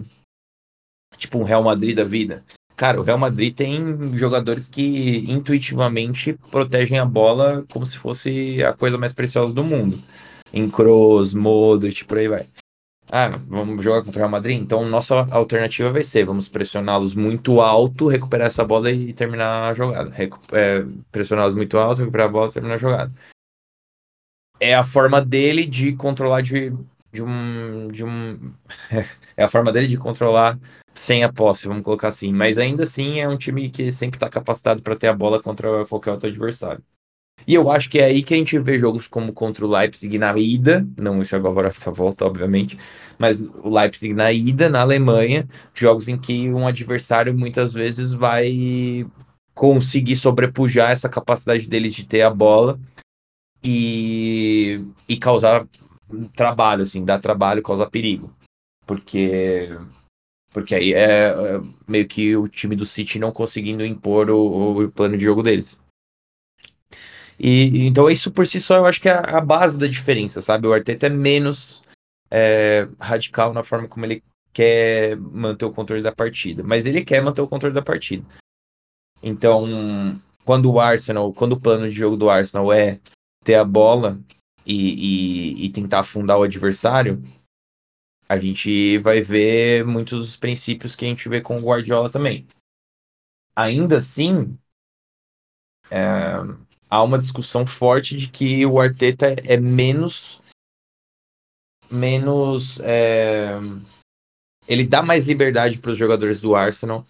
tipo um Real Madrid da vida. Cara, o Real Madrid tem jogadores que intuitivamente protegem a bola como se fosse a coisa mais preciosa do mundo. Em Kroos, Modric, por aí vai. Ah, vamos jogar contra o Real Madrid? Então nossa alternativa vai ser, vamos pressioná-los muito alto, recuperar essa bola e terminar a jogada. Recu é, pressioná-los muito alto, recuperar a bola e terminar a jogada. É a forma dele de controlar de de um. De um é a forma dele de controlar sem a posse, vamos colocar assim. Mas ainda assim é um time que sempre está capacitado para ter a bola contra qualquer outro adversário. E eu acho que é aí que a gente vê jogos como contra o Leipzig na ida, não esse agora a volta, obviamente, mas o Leipzig na ida, na Alemanha, jogos em que um adversário muitas vezes vai conseguir sobrepujar essa capacidade deles de ter a bola e, e causar trabalho, assim, dá trabalho, causa perigo. Porque porque aí é, é, meio que o time do City não conseguindo impor o, o, plano de jogo deles. E então isso por si só eu acho que é a base da diferença, sabe? O Arteta é menos é, radical na forma como ele quer manter o controle da partida, mas ele quer manter o controle da partida. Então, quando o Arsenal, quando o plano de jogo do Arsenal é ter a bola e, e, e tentar afundar o adversário, a gente vai ver muitos dos princípios que a gente vê com o Guardiola também. Ainda assim, é, há uma discussão forte de que o Arteta é menos. menos. É, ele dá mais liberdade para os jogadores do Arsenal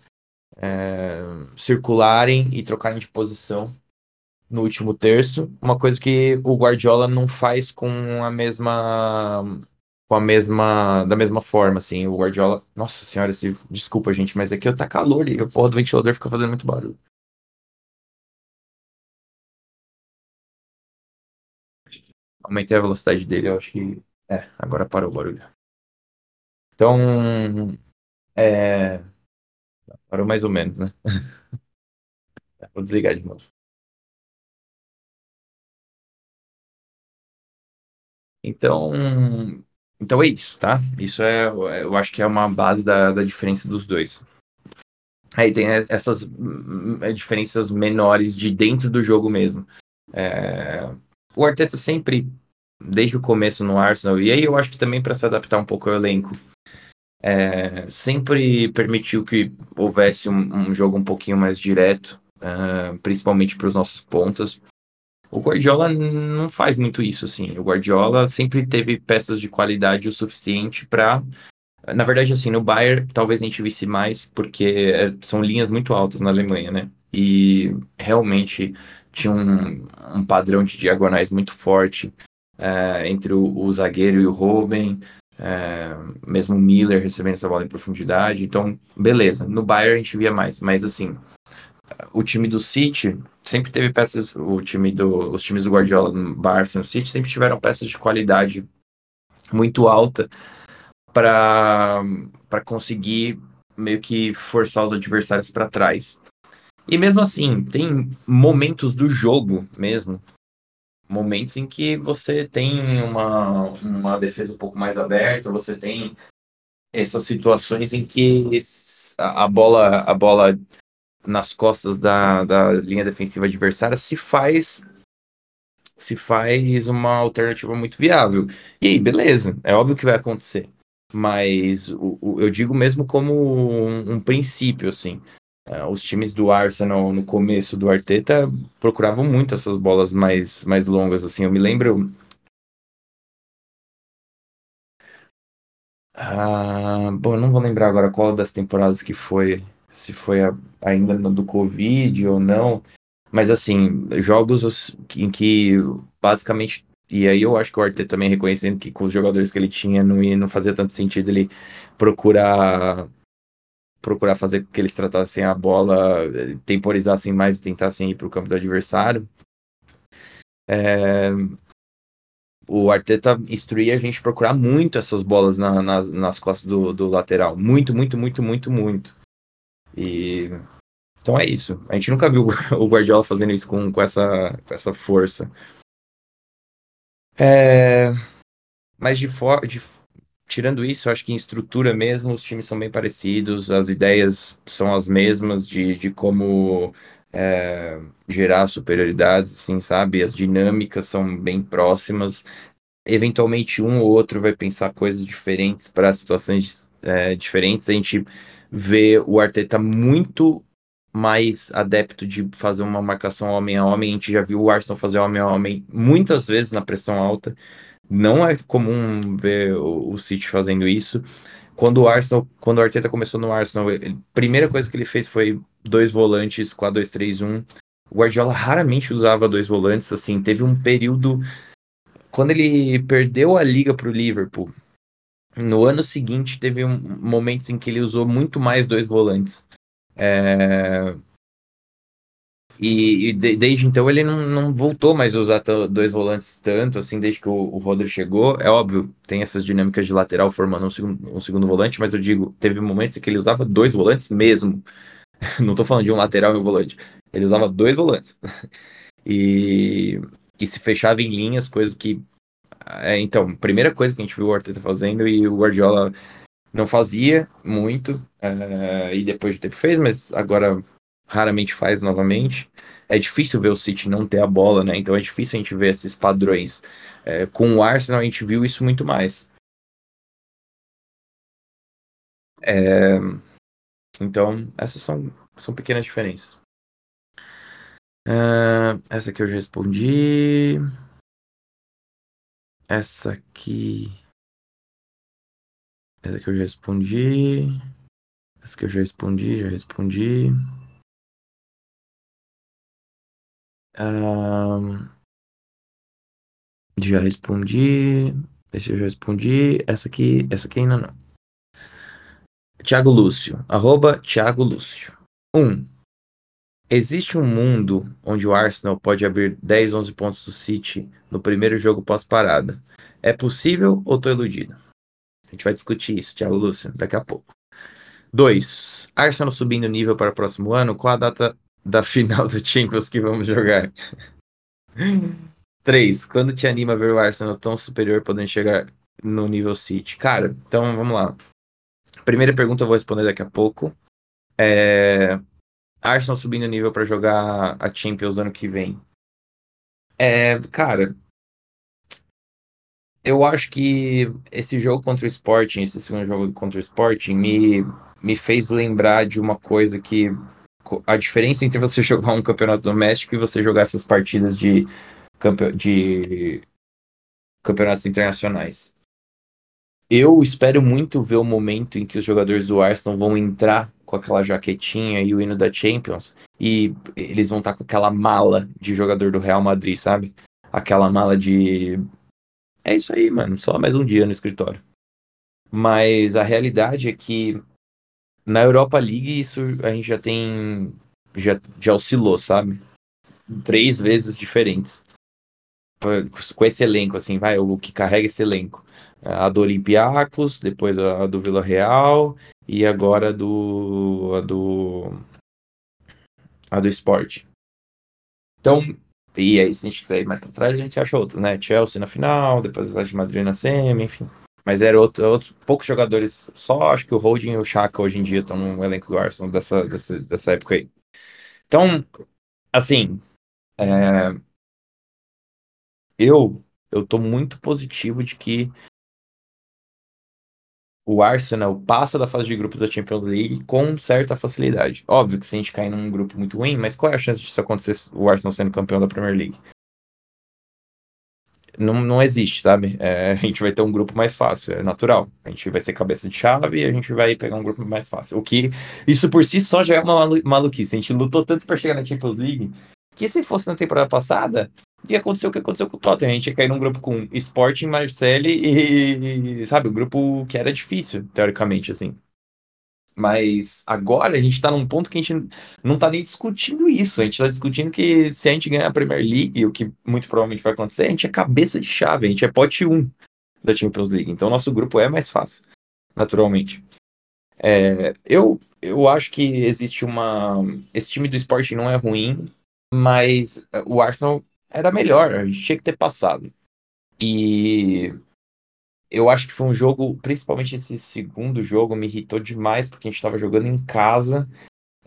é, circularem e trocarem de posição no último terço, uma coisa que o Guardiola não faz com a mesma com a mesma da mesma forma, assim, o Guardiola, nossa senhora, esse, desculpa, gente, mas aqui tá calor e o porra do ventilador fica fazendo muito barulho. Aumentei a velocidade dele, eu acho que é, agora parou o barulho. Então, é, parou mais ou menos, né? Vou desligar de novo. Então, então é isso, tá? Isso é, eu acho que é uma base da, da diferença dos dois. Aí tem essas hum, hum, diferenças menores de dentro do jogo mesmo. É... O Arteta sempre, desde o começo no Arsenal, e aí eu acho que também para se adaptar um pouco ao elenco, é... sempre permitiu que houvesse um, um, jogo um pouquinho mais direto, uh, principalmente para os nossos pontas. O Guardiola não faz muito isso, assim. O Guardiola sempre teve peças de qualidade o suficiente para. Na verdade, assim, no Bayern talvez a gente visse mais, porque é, são linhas muito altas na Alemanha, né? E realmente tinha um, um padrão de diagonais muito forte é, entre o, o, zagueiro e o Robben, é, mesmo o Miller recebendo essa bola em profundidade. Então, beleza. No Bayern a gente via mais, mas assim, o time do City sempre teve peças, o time do, os times do Guardiola, no Barça, no City, sempre tiveram peças de qualidade muito alta para conseguir meio que forçar os adversários para trás. E mesmo assim, tem momentos do jogo mesmo, momentos em que você tem uma, uma defesa um pouco mais aberta, você tem essas situações em que a bola a bola nas costas da, da linha defensiva adversária se faz se faz uma alternativa muito viável. E aí, beleza, é óbvio que vai acontecer. Mas o, o eu digo mesmo como um, um princípio, assim. Uh, os times do Arsenal no começo do Arteta procuravam muito essas bolas mais, mais longas, assim. Eu me lembro. Ah, bom, eu não vou lembrar agora qual das temporadas que foi se foi a, ainda do Covid ou não. Mas assim, jogos em que basicamente. E aí eu acho que o Arteta também reconhecendo que com os jogadores que ele tinha não, ia, não fazia tanto sentido ele procurar procurar fazer com que eles tratassem a bola, temporizassem mais e tentassem ir para o campo do adversário. É, o Arteta instruía a gente procurar muito essas bolas na, nas, nas costas do, do lateral. Muito, muito, muito, muito, muito. E então é isso. A gente nunca viu o Guardiola fazendo isso com, com, essa, com essa força. É... Mas de, for... de tirando isso, acho que em estrutura mesmo os times são bem parecidos, as ideias são as mesmas de, de como é, gerar superioridades, assim, sabe? As dinâmicas são bem próximas. Eventualmente um ou outro vai pensar coisas diferentes para situações é, diferentes. A gente vê o Arteta muito mais adepto de fazer uma marcação homem a homem. A gente já viu o Arsenal fazer homem a homem muitas vezes na pressão alta. Não é comum ver o, o City fazendo isso. Quando o Arsenal, quando o Arteta começou no Arsenal, a primeira coisa que ele fez foi dois volantes, 4-2-3-1. O Guardiola raramente usava dois volantes, assim, teve um período quando ele perdeu a liga para o Liverpool, no ano seguinte, teve um, momentos em que ele usou muito mais dois volantes. É... E, e de, desde então ele não, não, voltou mais a usar dois volantes tanto, assim, desde que o, o chegou. É óbvio, tem essas dinâmicas de lateral formando um segundo, um segundo volante, mas eu digo, teve momentos em que ele usava dois volantes mesmo. Não tô falando de um lateral e um volante. Ele usava dois volantes. E, e se fechava em linhas, coisas que é, então, primeira coisa que a gente viu o Arteta fazendo e o Guardiola não fazia muito, é, e depois de tempo fez, mas agora raramente faz novamente. É difícil ver o City não ter a bola, né? Então é difícil a gente ver esses padrões. É, com o Arsenal a gente viu isso muito mais. É, então, essas são, são pequenas diferenças. Uh, essa aqui eu já respondi. Essa aqui. Essa aqui eu já respondi. Essa aqui eu já respondi, já respondi. Um... Já respondi. Esse eu já respondi. Essa aqui, essa aqui ainda não. Tiago Lúcio. Arroba Tiago Lúcio. 1. Um, existe um mundo onde o Arsenal pode abrir 10, 11 pontos do City no primeiro jogo pós-parada. É possível ou tô iludido? A gente vai discutir isso, Thiago Lúcio, daqui a pouco. 2. Arsenal subindo nível para o próximo ano. Qual a data da final do Champions que vamos jogar? 3. Quando te anima ver o Arsenal tão superior podendo chegar no nível City? Cara, então vamos lá. Primeira pergunta eu vou responder daqui a pouco. É... Arsenal subindo nível para jogar a Champions ano que vem. É, cara, eu acho que esse jogo contra o Sporting, esse segundo jogo contra o Sporting, me, me fez lembrar de uma coisa que a diferença entre você jogar um campeonato doméstico e você jogar essas partidas de, de campeonatos internacionais. Eu espero muito ver o momento em que os jogadores do Arsenal vão entrar com aquela jaquetinha e o hino da Champions e eles vão estar com aquela mala de jogador do Real Madrid, sabe? Aquela mala de é isso aí, mano. Só mais um dia no escritório. Mas a realidade é que na Europa League isso a gente já tem. Já, já oscilou, sabe? Três vezes diferentes. Com esse elenco, assim, vai, o que carrega esse elenco. A do Olympiacos, depois a do Vila Real e agora a do. a do. a do Sport. Então, e aí, se a gente quiser ir mais pra trás, a gente acha outros, né? Chelsea na final, depois o de Madrid na semi, enfim. Mas eram outro, outros poucos jogadores, só acho que o Holding e o Chaka hoje em dia estão no elenco do Arsenal dessa, dessa, dessa época aí. Então, assim, é... eu, eu tô muito positivo de que o Arsenal passa da fase de grupos da Champions League com certa facilidade. Óbvio que se a gente cair num grupo muito ruim, mas qual é a chance disso acontecer o Arsenal sendo campeão da Premier League? Não, não existe, sabe? É, a gente vai ter um grupo mais fácil, é natural. A gente vai ser cabeça de chave e a gente vai pegar um grupo mais fácil. O que, isso por si só já é uma maluquice. A gente lutou tanto para chegar na Champions League que se fosse na temporada passada, e aconteceu o que aconteceu com o Tottenham. A gente ia cair num grupo com Sporting, Marseille e, sabe, um grupo que era difícil, teoricamente, assim. Mas agora a gente tá num ponto que a gente não tá nem discutindo isso. A gente tá discutindo que se a gente ganhar a Premier League, o que muito provavelmente vai acontecer, a gente é cabeça de chave, a gente é pote 1 da Champions League. Então nosso grupo é mais fácil, naturalmente. É, eu, eu acho que existe uma. Esse time do Sporting não é ruim, mas o Arsenal era melhor, a gente tinha que ter passado. E eu acho que foi um jogo, principalmente esse segundo jogo, me irritou demais porque a gente estava jogando em casa.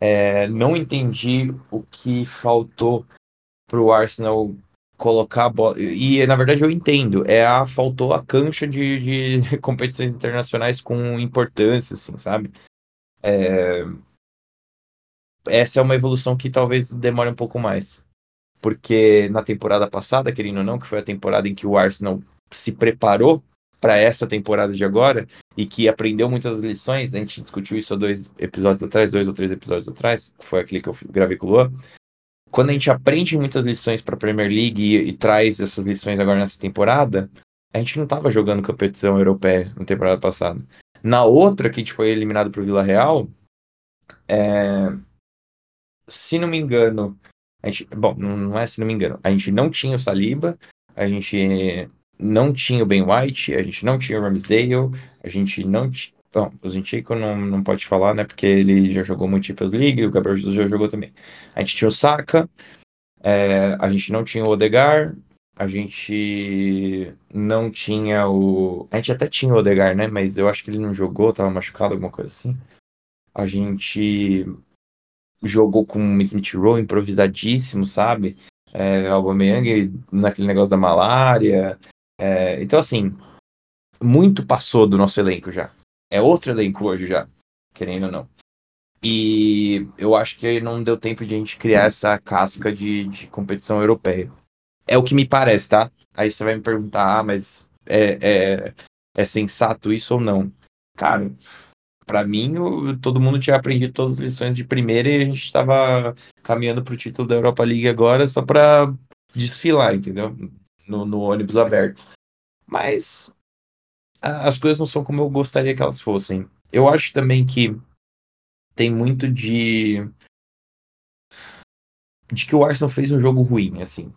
É, não entendi o que faltou pro Arsenal colocar a bola. E na verdade eu entendo, é a faltou a cancha de, de competições internacionais com importância, assim, sabe? É... Essa é uma evolução que talvez demore um pouco mais porque na temporada passada, querendo ou não, que foi a temporada em que o Arsenal se preparou para essa temporada de agora e que aprendeu muitas lições, a gente discutiu isso há dois episódios atrás, dois ou três episódios atrás, que foi aquele que eu gravei com o Luan. Quando a gente aprende muitas lições para a Premier League e, e, traz essas lições agora nessa temporada, a gente não estava jogando competição europeia na temporada passada. Na outra, que a gente foi eliminado para o Vila Real, é... se não me engano, a gente, bom, não é se não me engano. A gente não tinha o Saliba, a gente não tinha o Ben White, a gente não tinha o Ramsdale, a gente não tinha. Bom, o Zinchenko não, não pode falar, né? Porque ele já jogou muito Champions League, o Gabriel Jesus já jogou também. A gente tinha o Saka, é, a gente não tinha o Odegar, a gente não tinha o. A gente até tinha o Odegar, né? Mas eu acho que ele não jogou, tava machucado, alguma coisa assim. A gente jogou com o Smith Rowe improvisadíssimo, sabe? É, naquele negócio da malária. É, então, assim, muito passou do nosso elenco já. É outro elenco hoje já, querendo ou não. E eu acho que não deu tempo de a gente criar essa casca de, de competição europeia. É o que me parece, tá? Aí você vai me perguntar, ah, mas é, é, é sensato isso ou não? Cara, para mim, todo mundo tinha aprendido todas as lições de primeira e a gente estava caminhando pro título da Europa League agora só pra desfilar, entendeu? No, no ônibus aberto. Mas as coisas não são como eu gostaria que elas fossem. Eu acho também que tem muito de. de que o Arsenal fez um jogo ruim, assim.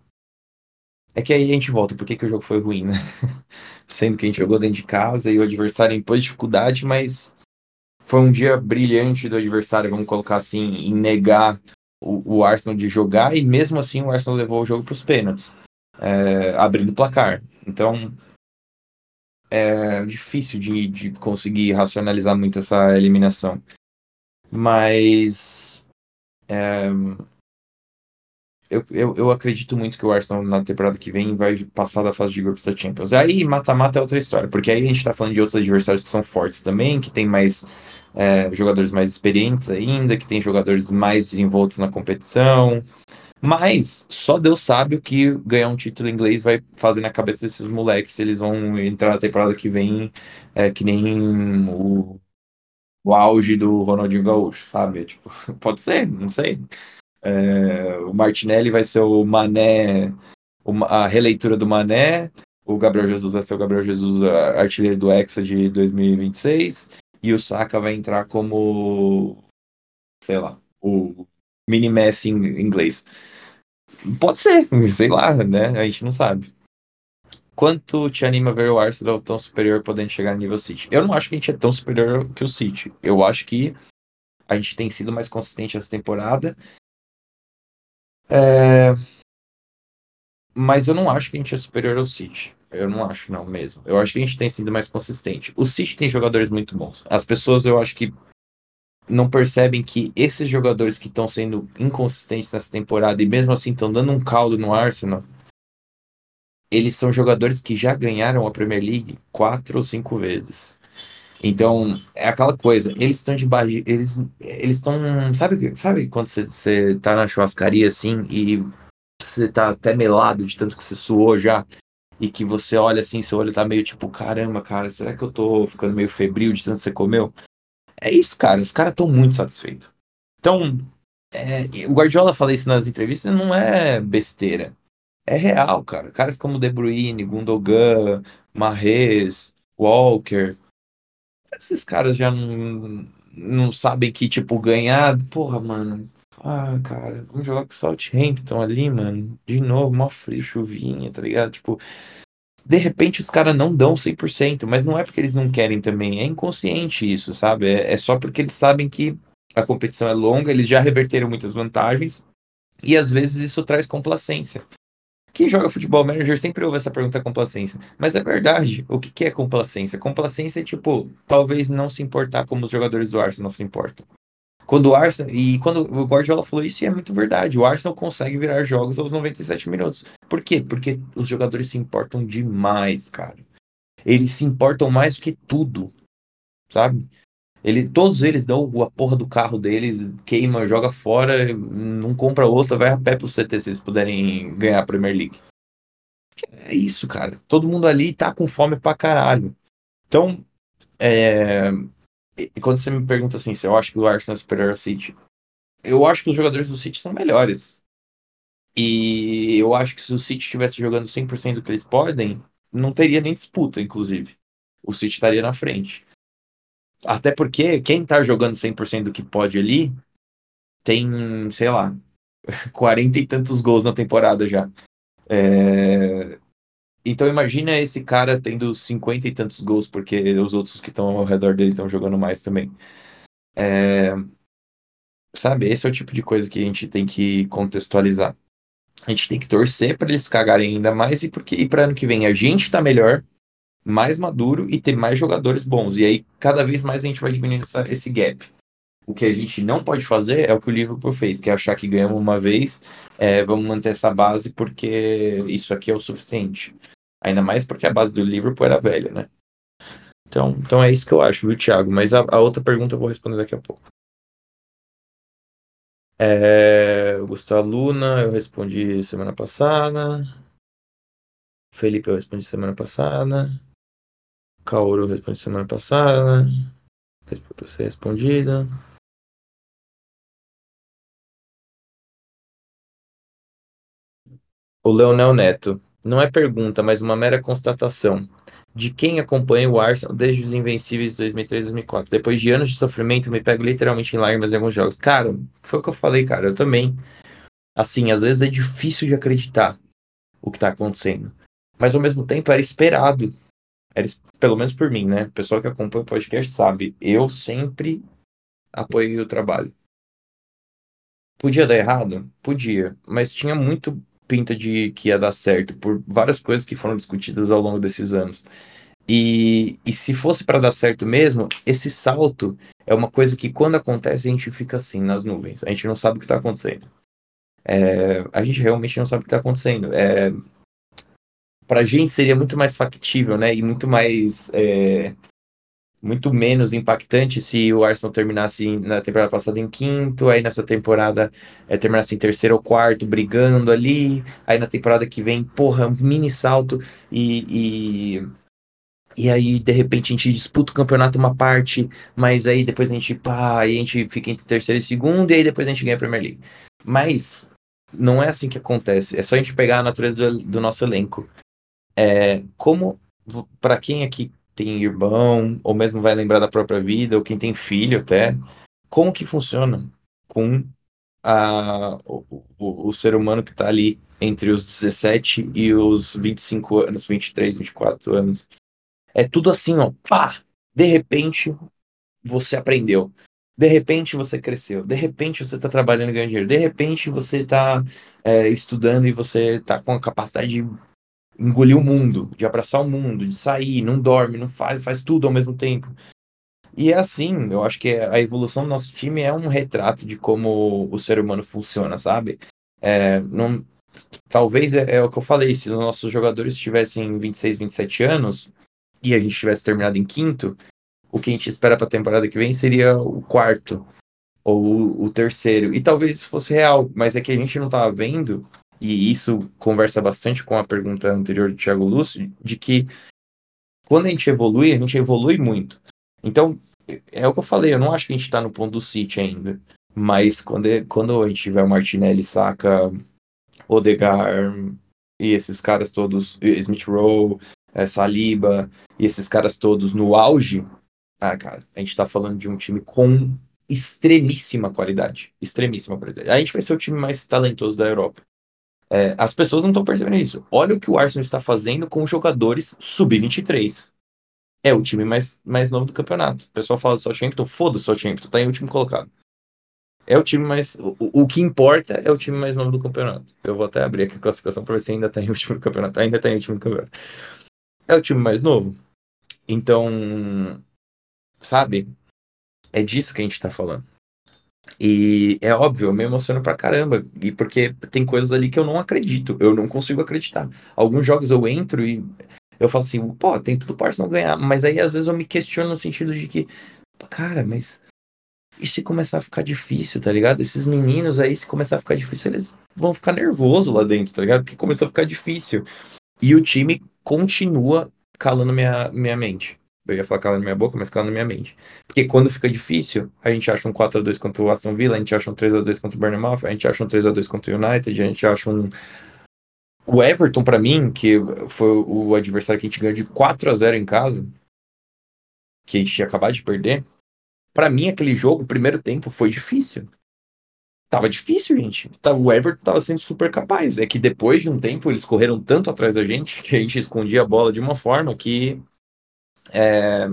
É que aí a gente volta, por que, que o jogo foi ruim, né? Sendo que a gente jogou dentro de casa e o adversário impôs dificuldade, mas foi um dia brilhante do adversário, vamos colocar assim, em negar o, o Arsenal de jogar, e mesmo assim o Arsenal levou o jogo para os pênaltis, é, abrindo placar. Então, é difícil de, de conseguir racionalizar muito essa eliminação. Mas. É, eu, eu, eu acredito muito que o Arsenal na temporada que vem vai passar da fase de grupos da Champions. Aí mata-mata é outra história, porque aí a gente tá falando de outros adversários que são fortes também, que tem mais é, jogadores mais experientes ainda, que tem jogadores mais desenvoltos na competição. Mas só Deus sabe o que ganhar um título inglês vai fazer na cabeça desses moleques, eles vão entrar na temporada que vem é, que nem o, o auge do Ronaldinho Gaúcho, sabe? Tipo, pode ser, não sei. É, o Martinelli vai ser o Mané, a releitura do Mané, o Gabriel Jesus vai ser o Gabriel Jesus artilheiro do Hexa de 2026, e o Saka vai entrar como, sei lá, o mini Messi em inglês. Pode ser, sei lá, né? A gente não sabe. Quanto te anima ver o Arsenal tão superior podendo chegar no nível City? Eu não acho que a gente é tão superior que o City. Eu acho que a gente tem sido mais consistente essa temporada. É... Mas eu não acho que a gente é superior ao City. Eu não acho, não, mesmo. Eu acho que a gente tem sido mais consistente. O City tem jogadores muito bons. As pessoas, eu acho que não percebem que esses jogadores que estão sendo inconsistentes nessa temporada e mesmo assim estão dando um caldo no Arsenal, eles são jogadores que já ganharam a Premier League quatro ou cinco vezes. Então, é aquela coisa, eles estão de barriga, eles eles estão, sabe, sabe quando você, você tá na churrascaria assim e você tá até melado de tanto que você suou já e que você olha assim, seu olho tá meio tipo, caramba, cara, será que eu tô ficando meio febril de tanto que você comeu? É isso, cara. Os caras estão muito satisfeitos. Então, é, o Guardiola fala isso nas entrevistas, não é besteira. É real, cara. Caras como De Bruyne, Gundogan, Mahrez, Walker. Esses caras já não, não sabem que, tipo, ganhar. Porra, mano. Ah, cara, vamos jogar com Southampton ali, mano. De novo, mó frio, chuvinha, tá ligado? Tipo, de repente os caras não dão 100%, mas não é porque eles não querem também, é inconsciente isso, sabe? É, é, só porque eles sabem que a competição é longa, eles já reverteram muitas vantagens e às vezes isso traz complacência. Quem joga futebol manager sempre ouve essa pergunta complacência, mas é verdade. O que, que é complacência? Complacência é tipo, talvez não se importar como os jogadores do Arsenal se importam. Quando o Arsenal. E quando o Guardiola falou isso, e é muito verdade. O Arsenal consegue virar jogos aos 97 minutos. Por quê? Porque os jogadores se importam demais, cara. Eles se importam mais do que tudo. Sabe? Ele, todos eles dão a porra do carro deles, queima, joga fora, não compra outra, vai a pé pro CT se eles puderem ganhar a Premier League. É isso, cara. Todo mundo ali tá com fome pra caralho. Então, é, e quando você me pergunta assim, se eu acho que o Arsenal é superior ao City, eu acho que os jogadores do City são melhores. E eu acho que se o City estivesse jogando 100% do que eles podem, não teria nem disputa, inclusive. O City estaria na frente. Até porque quem tá jogando 100% do que pode ali tem, sei lá, 40 e tantos gols na temporada já. É... Então imagina esse cara tendo 50 e tantos gols, porque os outros que estão ao redor dele estão jogando mais também. É... Sabe, esse é o tipo de coisa que a gente tem que contextualizar. A gente tem que torcer para eles cagarem ainda mais e porque e para ano que vem a gente tá melhor, mais maduro e ter mais jogadores bons. E aí cada vez mais a gente vai diminuindo essa, esse gap. O que a gente não pode fazer é o que o Liverpool fez, que é achar que ganhamos uma vez, é, vamos manter essa base porque isso aqui é o suficiente. Ainda mais porque a base do Liverpool era velha, né? Então, então é isso que eu acho, viu, Thiago? Mas a, a outra pergunta eu vou responder daqui a pouco. É, Gustavo Luna, eu respondi semana passada. Felipe, eu respondi semana passada. Kaoru, eu respondi semana passada. Você respondida. O Leonel Neto. Não é pergunta, mas uma mera constatação. De quem acompanha o Arsenal desde os Invencíveis de 2003 2004. Depois de anos de sofrimento, me pego literalmente em lágrimas em alguns jogos. Cara, foi o que eu falei, cara. Eu também. Assim, às vezes é difícil de acreditar o que tá acontecendo. Mas ao mesmo tempo era esperado. Era, pelo menos por mim, né? O pessoal que acompanha o podcast sabe. Eu sempre apoiei o trabalho. Podia dar errado? Podia. Mas tinha muito pinta de que ia dar certo por várias coisas que foram discutidas ao longo desses anos. E, e se fosse para dar certo mesmo, esse salto é uma coisa que quando acontece a gente fica assim nas nuvens. A gente não sabe o que está acontecendo. É, a gente realmente não sabe o que está acontecendo. É, para a gente seria muito mais factível, né? E muito mais é, muito menos impactante se o Arsenal terminasse na temporada passada em quinto, aí nessa temporada é, terminasse em terceiro ou quarto, brigando ali, aí na temporada que vem, porra, um mini salto e, e, e aí de repente a gente disputa o campeonato uma parte, mas aí depois a gente, pá, aí a gente fica entre terceiro e segundo e aí depois a gente ganha a Premier League. Mas não é assim que acontece, é só a gente pegar a natureza do, do nosso elenco. É, como, para quem aqui tem irmão, ou mesmo vai lembrar da própria vida, ou quem tem filho até, como que funciona com a, o, o, o ser humano que está ali entre os 17 e os 25 anos, 23, 24 anos. É tudo assim, ó, pá! De repente, você aprendeu. De repente você cresceu. De repente você está trabalhando e ganhando dinheiro. De repente você está é, estudando e você está com a capacidade de engolir o mundo, de abraçar o mundo, de sair, não dorme, não faz, faz tudo ao mesmo tempo. E é assim, eu acho que a evolução do nosso time é um retrato de como o ser humano funciona, sabe? É, não, talvez é, é, o que eu falei, se os nossos jogadores tivessem 26, 27 anos e a gente tivesse terminado em quinto, o que a gente espera para a temporada que vem seria o quarto ou o terceiro. E talvez isso fosse real, mas é que a gente não estava vendo e isso conversa bastante com a pergunta anterior do Thiago Lúcio, de que quando a gente evolui, a gente evolui muito. Então, é o que eu falei, eu não acho que a gente está no ponto do City ainda. Mas quando, é, quando a gente tiver o Martinelli, Saka, Odegar e esses caras todos, Smith Rowe, é, Saliba e esses caras todos no auge, ah, cara, a gente tá falando de um time com extremíssima qualidade. Extremíssima qualidade. A gente vai ser o time mais talentoso da Europa. É, as pessoas não estão percebendo isso. Olha o que o Arsenal está fazendo com jogadores sub-23. É o time mais, mais novo do campeonato. O pessoal fala do Southampton, foda-se o Southampton, tá em último colocado. É o time mais. O, o que importa é o time mais novo do campeonato. Eu vou até abrir aqui a classificação para ver se ainda tá em último do campeonato. Ainda tá em último do campeonato. É o time mais novo. Então. Sabe? É disso que a gente tá falando. E é óbvio, eu me emociono pra caramba. E porque tem coisas ali que eu não acredito. Eu não consigo acreditar. Alguns jogos eu entro e eu falo assim, pô, tem tudo para não ganhar. Mas aí às vezes eu me questiono no sentido de que, cara, mas e se começar a ficar difícil, tá ligado? Esses meninos aí, se começar a ficar difícil, eles vão ficar nervosos lá dentro, tá ligado? Porque começou a ficar difícil. E o time continua calando minha, minha mente. Eu ia falar calando minha boca, mas calando minha mente. Porque quando fica difícil, a gente acha um 4x2 contra o Aston Villa, a gente acha um 3x2 contra o Bournemouth, a gente acha um 3x2 contra o United, a gente acha um. O Everton, para mim, que foi o adversário que a gente ganhou de 4x0 em casa, que a gente tinha acabado de perder, para mim aquele jogo, o primeiro tempo, foi difícil. Tava difícil, gente. O Everton tava sendo super capaz. É que depois de um tempo eles correram tanto atrás da gente que a gente escondia a bola de uma forma que é...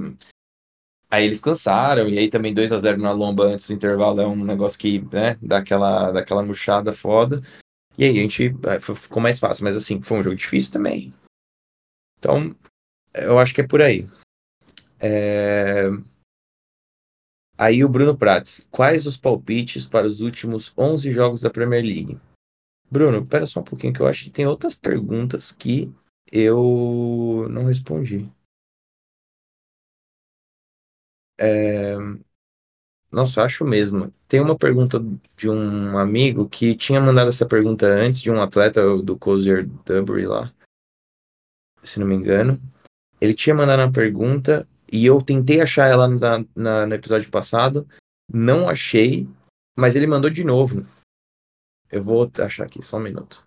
Aí eles cansaram, e aí também 2 a 0 na lomba antes do intervalo é um negócio que, né, dá aquela, dá aquela murchada foda. E aí a gente ficou mais fácil, mas assim, foi um jogo difícil também. Então, eu acho que é por aí. É... Aí o Bruno Prates, quais os palpites para os últimos 11 jogos da Premier League? Bruno, pera só um pouquinho que eu acho que tem outras perguntas que eu não respondi. É... Nossa, acho mesmo. Tem uma pergunta de um amigo que tinha mandado essa pergunta antes de um atleta do Cozier Dubry lá, se não me engano. Ele tinha mandado uma pergunta e eu tentei achar ela na, na, no episódio passado, não achei, mas ele mandou de novo. Eu vou achar aqui, só um minuto.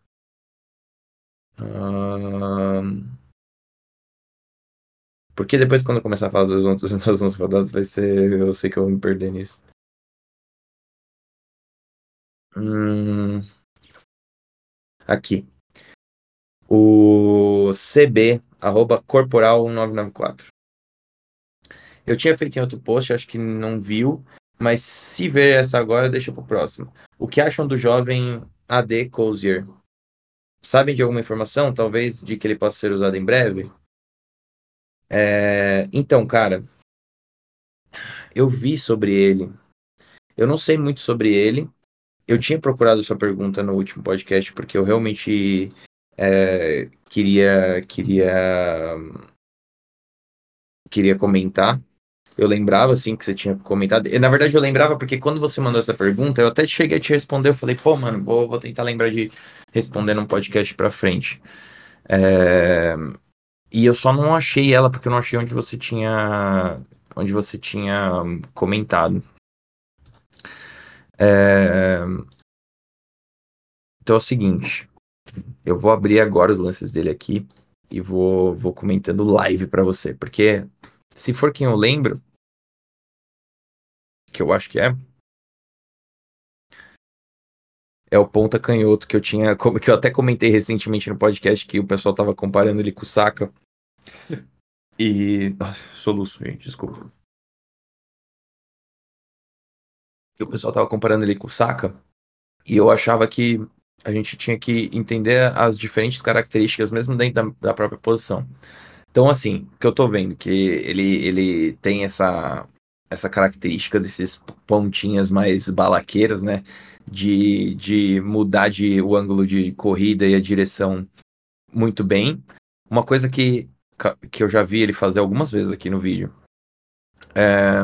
Uh... Porque depois, quando eu começar a falar das outras, das outras rodadas, vai ser. Eu sei que eu vou me perder nisso. Hum... Aqui. O CB, arroba corporal 1994. Eu tinha feito em outro post, acho que não viu, mas se ver essa agora, deixa pro próximo. O que acham do jovem AD Cozier? Sabem de alguma informação, talvez, de que ele possa ser usado em breve? É... Então, cara, eu vi sobre ele. Eu não sei muito sobre ele. Eu tinha procurado sua pergunta no último podcast porque eu realmente é, queria queria queria comentar. Eu lembrava assim que você tinha comentado. Na verdade, eu lembrava porque quando você mandou essa pergunta, eu até cheguei a te responder. Eu falei, pô, mano, vou, vou tentar lembrar de responder num podcast pra frente. É... E eu só não achei ela porque eu não achei onde você tinha onde você tinha comentado. É... Então é o seguinte, eu vou abrir agora os lances dele aqui e vou, vou comentando live para você, porque se for quem eu lembro, que eu acho que é, é o ponta canhoto que eu tinha, que eu até comentei recentemente no podcast que o pessoal tava comparando ele com o Saka. E soluço, gente, desculpa. O pessoal tava comparando ele com o Saka, e eu achava que a gente tinha que entender as diferentes características mesmo dentro da, da própria posição. Então, assim, o que eu tô vendo, que ele, ele tem essa, essa característica desses pontinhas mais balaqueiras, né? De, de mudar de, o ângulo de corrida e a direção muito bem. Uma coisa que, que eu já vi ele fazer algumas vezes aqui no vídeo. É,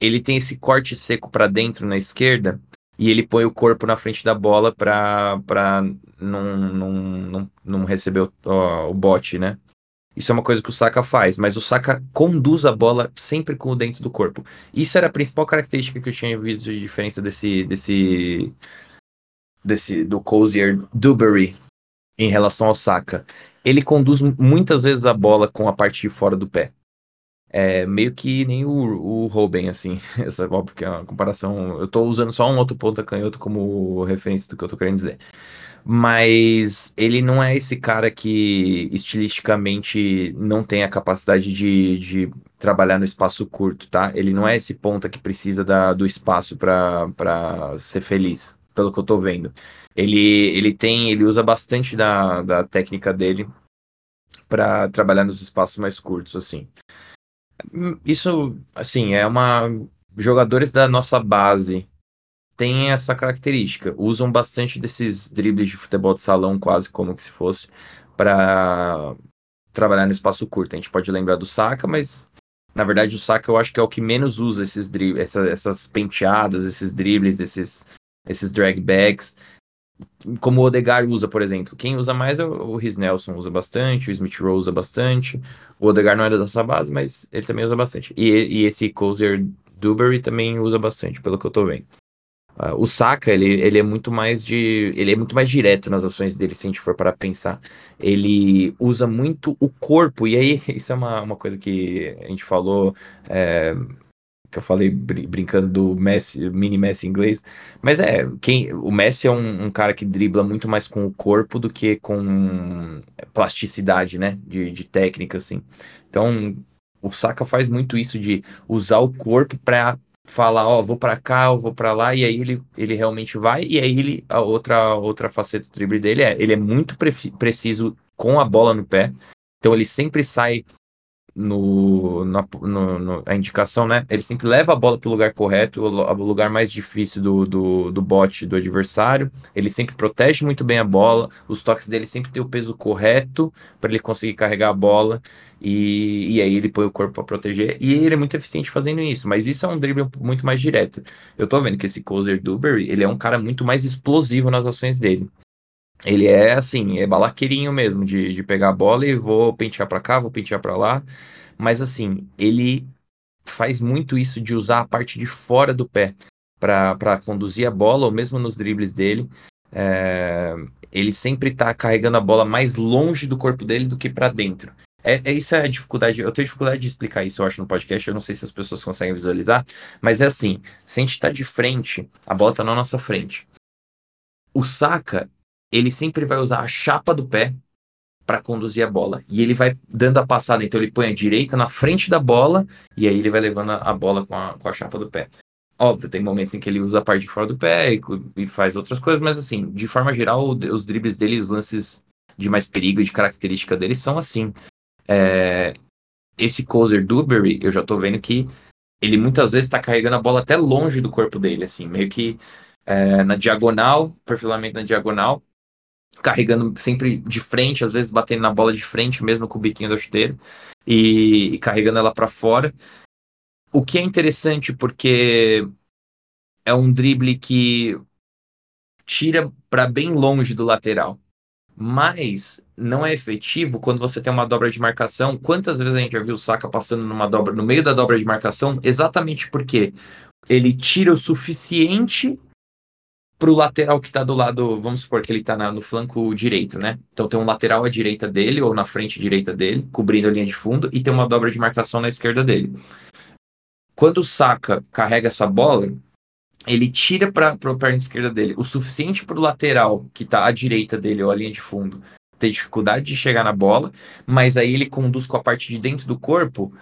ele tem esse corte seco para dentro na esquerda e ele põe o corpo na frente da bola para não, não, não, não receber o, o, bote, né? Isso é uma coisa que o Saka faz, mas o Saka conduz a bola sempre com o dentro do corpo. Isso era a principal característica que eu tinha visto de diferença desse desse desse do Cozier Duberry em relação ao Saka. Ele conduz muitas vezes a bola com a parte de fora do pé. É meio que nem o, o Robin, assim. Essa, óbvio que é uma comparação. Eu tô usando só um outro ponta canhoto como referência do que eu tô querendo dizer. Mas ele não é esse cara que estilisticamente não tem a capacidade de, de trabalhar no espaço curto, tá? Ele não é esse ponta que precisa da, do espaço para ser feliz, pelo que eu tô vendo. Ele, ele tem, ele usa bastante da, da técnica dele para trabalhar nos espaços mais curtos, assim. Isso, assim, é uma. Jogadores da nossa base têm essa característica. Usam bastante desses dribles de futebol de salão, quase como que se fosse, para trabalhar no espaço curto. A gente pode lembrar do Saka, mas na verdade o Saka eu acho que é o que menos usa esses dribles, essa, essas penteadas, esses dribles, esses, esses drag backs como o Odegar usa, por exemplo. Quem usa mais é o, Riz Nelson, usa bastante, o Smith Rowe usa bastante. O Odegar não é dessa base, mas ele também usa bastante. E, e esse Cozer Dewberry também usa bastante, pelo que eu tô vendo. Uh, o Saka, ele, ele é muito mais de. Ele é muito mais direto nas ações dele, se a gente for para pensar. Ele usa muito o corpo, e aí, isso é uma, uma coisa que a gente falou. É, que eu falei br brincando do Messi, mini Messi inglês. Mas é, quem, o Messi é um, um, cara que dribla muito mais com o corpo do que com plasticidade, né? De, de técnica, assim. Então, o Saka faz muito isso de usar o corpo para falar, ó, vou para cá, vou para lá, e aí ele, ele realmente vai, e aí ele, a outra, outra faceta do drible dele é, ele é muito pre preciso com a bola no pé, então ele sempre sai no, na no, no, a indicação, né? Ele sempre leva a bola para o lugar correto, o, lugar mais difícil do, do, do bote do adversário. Ele sempre protege muito bem a bola. Os toques dele sempre tem o peso correto para ele conseguir carregar a bola. E, e aí ele põe o corpo para proteger. E ele é muito eficiente fazendo isso. Mas isso é um drible muito mais direto. Eu tô vendo que esse Cozer Duberry, ele é um cara muito mais explosivo nas ações dele. Ele é assim, é balaqueirinho mesmo, de, de pegar a bola e vou pentear para cá, vou pentear para lá. Mas assim, ele faz muito isso de usar a parte de fora do pé para conduzir a bola, ou mesmo nos dribles dele. é, ele sempre tá carregando a bola mais longe do corpo dele do que para dentro. É, é, isso é a dificuldade. Eu tenho dificuldade de explicar isso, eu acho, no podcast. Eu não sei se as pessoas conseguem visualizar, mas é assim: se a gente tá de frente, a bola tá na nossa frente. O saca, ele sempre vai usar a chapa do pé para conduzir a bola. E ele vai dando a passada, então ele põe a direita na frente da bola e aí ele vai levando a bola com a, com a chapa do pé. Óbvio, tem momentos em que ele usa a parte de fora do pé e, e faz outras coisas, mas assim, de forma geral, os dribles dele, os lances de mais perigo e de característica dele são assim. É, esse Cozer Duberry, eu já tô vendo que ele muitas vezes tá carregando a bola até longe do corpo dele, assim, meio que é, na diagonal, perfilamento na diagonal, carregando sempre de frente, às vezes batendo na bola de frente, mesmo com o biquinho da chuteira, e, e carregando ela para fora. O que é interessante porque é um drible que tira para bem longe do lateral mas não é efetivo quando você tem uma dobra de marcação. Quantas vezes a gente já viu o Saka passando numa dobra, no meio da dobra de marcação? Exatamente porque ele tira o suficiente para o lateral que está do lado, vamos supor que ele está no flanco direito, né? Então tem um lateral à direita dele, ou na frente direita dele, cobrindo a linha de fundo, e tem uma dobra de marcação na esquerda dele. Quando o Saka carrega essa bola, ele tira para a perna esquerda dele o suficiente para o lateral, que está à direita dele, ou a linha de fundo, ter dificuldade de chegar na bola, mas aí ele conduz com a parte de dentro do corpo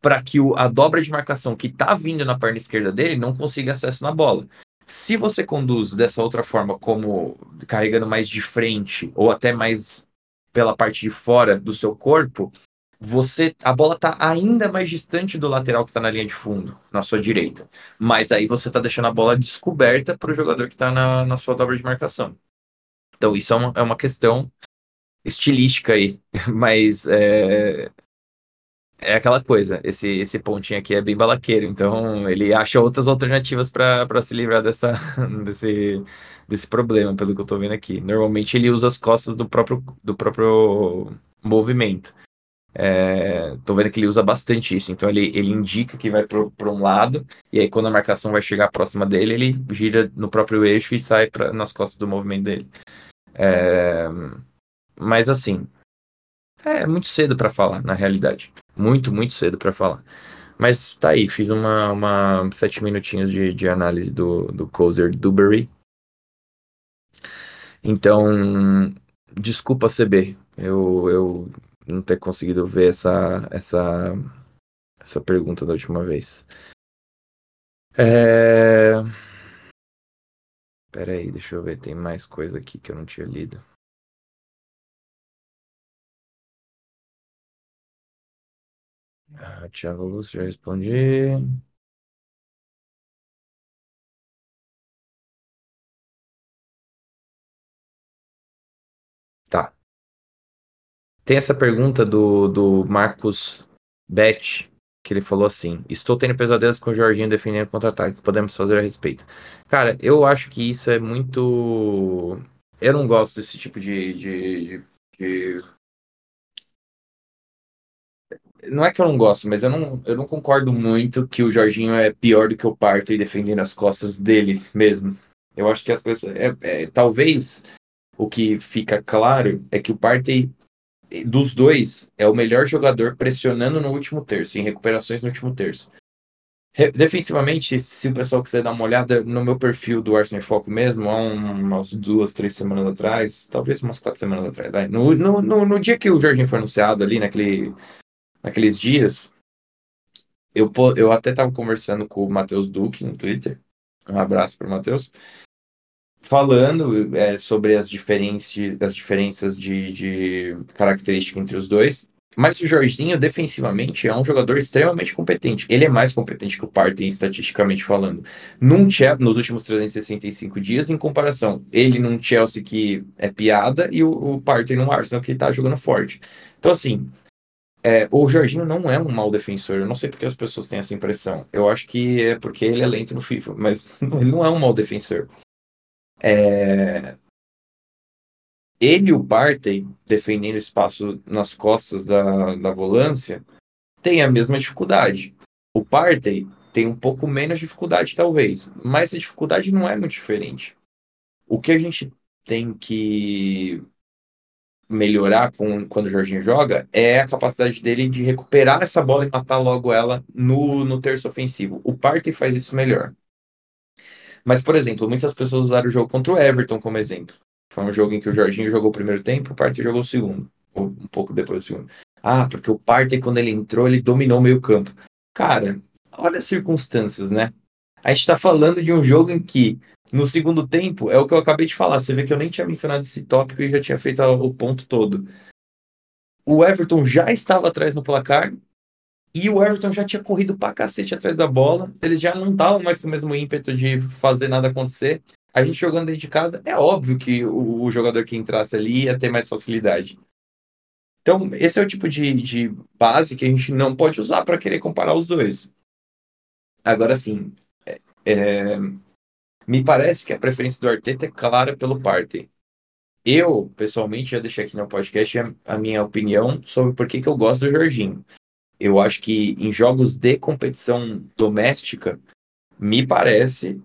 para que o, a dobra de marcação que está vindo na perna esquerda dele não consiga acesso na bola. Se você conduz dessa outra forma, como carregando mais de frente ou até mais pela parte de fora do seu corpo, você a bola está ainda mais distante do lateral que está na linha de fundo, na sua direita. Mas aí você está deixando a bola descoberta para o jogador que está na, na sua dobra de marcação. Então isso é uma, é uma questão estilística aí, mas é, é aquela coisa, esse, esse pontinho aqui é bem balaqueiro, então ele acha outras alternativas para se livrar dessa, desse, desse problema, pelo que eu estou vendo aqui. Normalmente ele usa as costas do próprio, do próprio movimento. É, tô vendo que ele usa bastante isso. Então ele, ele indica que vai para um lado, e aí quando a marcação vai chegar próxima dele, ele gira no próprio eixo e sai pra, nas costas do movimento dele. É, mas assim, é muito cedo para falar, na realidade. Muito, muito cedo para falar. Mas tá aí, fiz uma, uma sete minutinhos de, de análise do, do Cozer Duberry. Então, desculpa CB, eu, eu não ter conseguido ver essa, essa, essa pergunta da última vez. É... Pera aí, deixa eu ver, tem mais coisa aqui que eu não tinha lido. Ah, Thiago Lúcio, já respondi. Tá. Tem essa pergunta do, do Marcos Bet, que ele falou assim: Estou tendo pesadelos com o Jorginho defendendo contra-ataque. O que podemos fazer a respeito? Cara, eu acho que isso é muito. Eu não gosto desse tipo de, de, de... Não é que eu não gosto, mas eu não, eu não concordo muito que o Jorginho é pior do que o Partey defendendo as costas dele mesmo. Eu acho que as pessoas. É, é, talvez o que fica claro é que o Partey dos dois, é o melhor jogador pressionando no último terço, em recuperações no último terço. Re defensivamente, se o pessoal quiser dar uma olhada no meu perfil do Arsenal Foco mesmo, há umas duas, três semanas atrás, talvez umas quatro semanas atrás. No, no, no, no dia que o Jorginho foi anunciado ali, naquele, naqueles dias, eu, eu até estava conversando com o Matheus Duque no Twitter. Um abraço para o Matheus falando é, sobre as, diferenças, as diferenças de, de característica entre os dois. Mas o Jorginho, defensivamente, é um jogador extremamente competente. Ele é mais competente que o Partey, estatisticamente falando. Num Chelsea, nos últimos 365 dias, em comparação, ele num Chelsea que é piada e o, o Partey num Arsenal que tá jogando forte. Então, assim, é, o Jorginho não é um mau defensor. Eu não sei porque as pessoas têm essa impressão. Eu acho que é porque ele é lento no FIFA, mas ele não é um mau defensor. É... Ele e o Partey, defendendo espaço nas costas da, da volância, tem a mesma dificuldade. O Partey tem um pouco menos dificuldade, talvez, mas a dificuldade não é muito diferente. O que a gente tem que melhorar com, quando o Jorginho joga é a capacidade dele de recuperar essa bola e matar logo ela no, no terço ofensivo. O Partey faz isso melhor. Mas, por exemplo, muitas pessoas usaram o jogo contra o Everton como exemplo. Foi um jogo em que o Jorginho jogou o primeiro tempo, o Partey jogou o segundo, ou um pouco depois do segundo. Ah, porque o Partey, quando ele entrou, ele dominou o meio campo. Cara, olha as circunstâncias, né? A gente tá falando de um jogo em que, no segundo tempo, é o que eu acabei de falar. Você vê que eu nem tinha mencionado esse tópico e já tinha feito o ponto todo. O Everton já estava atrás no placar e o Everton já tinha corrido pra cacete atrás da bola. Eles já não estavam mais com o mesmo ímpeto de fazer nada acontecer. A gente jogando dentro de casa, é óbvio que o, jogador que entrasse ali ia ter mais facilidade. Então, esse é o tipo de, de base que a gente não pode usar para querer comparar os dois. Agora, sim, é, é, me parece que a preferência do Arteta é clara pelo Partey. Eu, pessoalmente, já deixei aqui no podcast a, minha opinião sobre por que, que eu gosto do Jorginho eu acho que em jogos de competição doméstica, me parece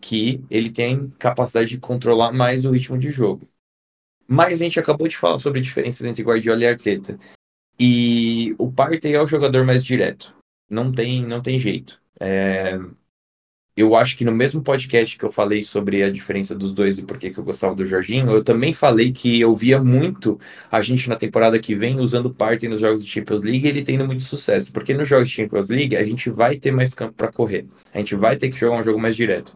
que ele tem capacidade de controlar mais o ritmo de jogo. Mas a gente acabou de falar sobre diferenças entre Guardiola e Arteta. E o Partey é o jogador mais direto. Não tem, não tem jeito. É, eu acho que no mesmo podcast que eu falei sobre a diferença dos dois e por que eu gostava do Jorginho, eu também falei que eu via muito a gente na temporada que vem usando parte nos jogos de Champions League e ele tendo muito sucesso. Porque nos jogos de Champions League a gente vai ter mais campo para correr. A gente vai ter que jogar um jogo mais direto.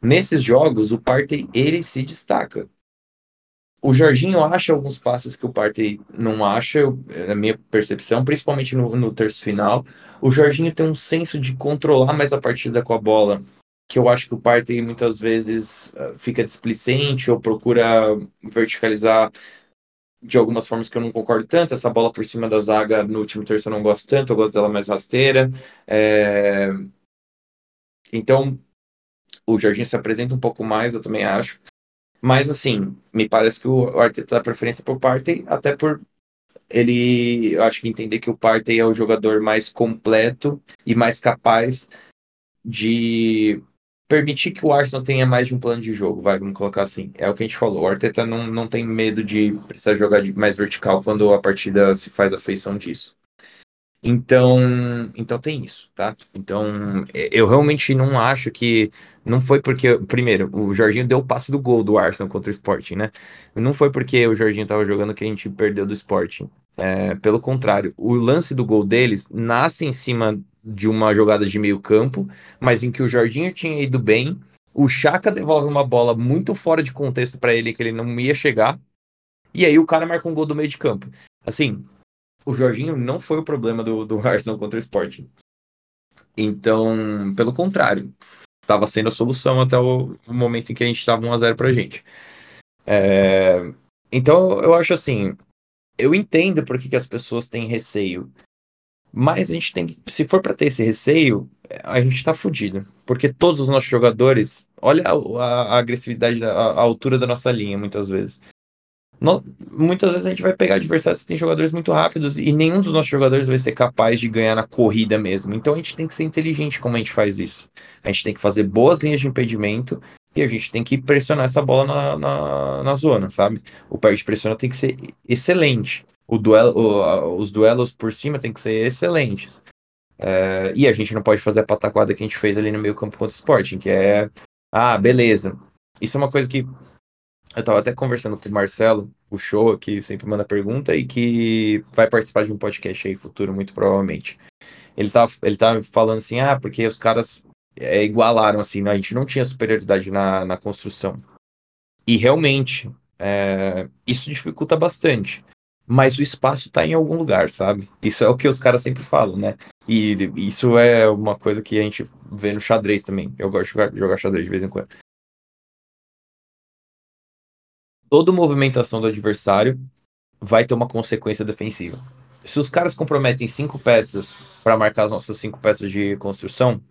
Nesses jogos, o Partey ele se destaca. O Jorginho acha alguns passes que o Partey não acha, na minha percepção, principalmente no, no terço final. O Jorginho tem um senso de controlar mais a partida com a bola que eu acho que o Partey muitas vezes uh, fica displicente ou procura verticalizar de algumas formas que eu não concordo tanto. Essa bola por cima da zaga no último terço eu não gosto tanto, eu gosto dela mais rasteira. É... Então, o Jorginho se apresenta um pouco mais, eu também acho. Mas, assim, me parece que o Arteta dá preferência por Partey, até por ele, eu acho que entender que o Partey é o jogador mais completo e mais capaz de permitir que o Arsenal tenha mais de um plano de jogo, vai, vamos colocar assim. É o que a gente falou. O Arteta não, não tem medo de precisar jogar de mais vertical quando a partida se faz a feição disso. Então, então tem isso, tá? Então, eu realmente não acho que não foi porque primeiro, o Jorginho deu o passe do gol do Arsenal contra o Sporting, né? Não foi porque o Jorginho estava jogando que a gente perdeu do Sporting. É, pelo contrário, o lance do gol deles nasce em cima de uma jogada de meio campo, mas em que o Jorginho tinha ido bem, o Chaka devolve uma bola muito fora de contexto para ele que ele não ia chegar, e aí o cara marca um gol do meio de campo. Assim, o Jorginho não foi o problema do, do Arsenal contra o Sporting. Então, pelo contrário, estava sendo a solução até o, momento em que a gente estava 1x0 pra gente. É, então, eu acho assim, eu entendo por que, que as pessoas têm receio mas a gente tem que, se for para ter esse receio, a gente tá fudido. Porque todos os nossos jogadores, olha a, a, a agressividade, a, a, altura da nossa linha, muitas vezes. No, muitas vezes a gente vai pegar adversários que tem jogadores muito rápidos e nenhum dos nossos jogadores vai ser capaz de ganhar na corrida mesmo. Então a gente tem que ser inteligente como a gente faz isso. A gente tem que fazer boas linhas de impedimento e a gente tem que pressionar essa bola na, na, na zona, sabe? O pé de pressiona tem que ser excelente o duelo, o, os duelos por cima tem que ser excelentes. É, e a gente não pode fazer a pataquada que a gente fez ali no meio campo contra o Sporting, que é, ah, beleza. Isso é uma coisa que eu tava até conversando com o Marcelo, o show, que sempre manda pergunta e que vai participar de um podcast aí futuro, muito provavelmente. Ele tá, ele tá falando assim, ah, porque os caras é, igualaram, assim, né? a gente não tinha superioridade na, na construção. E realmente, é, isso dificulta bastante mas o espaço tá em algum lugar, sabe? Isso é o que os caras sempre falam, né? E isso é uma coisa que a gente vê no xadrez também. Eu gosto de jogar, jogar xadrez de vez em quando. Toda movimentação do adversário vai ter uma consequência defensiva. Se os caras comprometem cinco peças para marcar as nossas cinco peças de construção,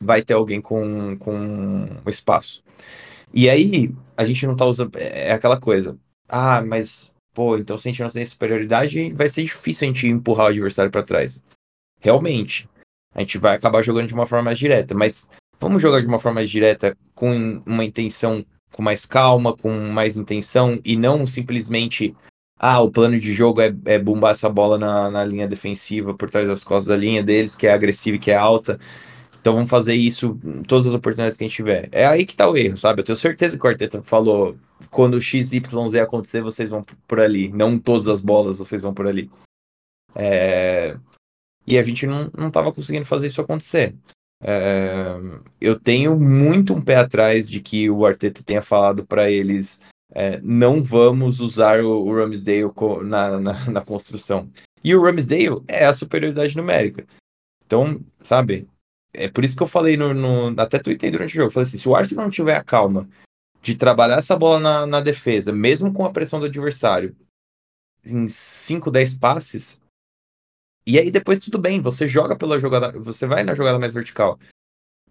vai ter alguém com, com espaço. E aí, a gente não tá usando. É aquela coisa. Ah, mas pô, então se a gente não tem superioridade, vai ser difícil a gente empurrar o adversário para trás. Realmente. A gente vai acabar jogando de uma forma mais direta, mas vamos jogar de uma forma mais direta com uma intenção com mais calma, com mais intenção e não simplesmente ah, o plano de jogo é, é bombar essa bola na, na linha defensiva por trás das costas da linha deles, que é agressiva e que é alta. Então vamos fazer isso todas as oportunidades que a gente tiver. É aí que tá o erro, sabe? Eu tenho certeza que o Arteta falou: quando XYZ acontecer, vocês vão por ali. Não todas as bolas vocês vão por ali. É... E a gente não, não tava conseguindo fazer isso acontecer. É... Eu tenho muito um pé atrás de que o Arteta tenha falado para eles: é, não vamos usar o, o Ramsdale na, na, na construção. E o Ramsdale é a superioridade numérica. Então, sabe, é por isso que eu falei no, no até tuitei durante o jogo. Falei assim, se o Arsenal não tiver a calma de trabalhar essa bola na, na defesa, mesmo com a pressão do adversário, em 5, 10 passes, e aí depois tudo bem, você joga pela jogada, você vai na jogada mais vertical.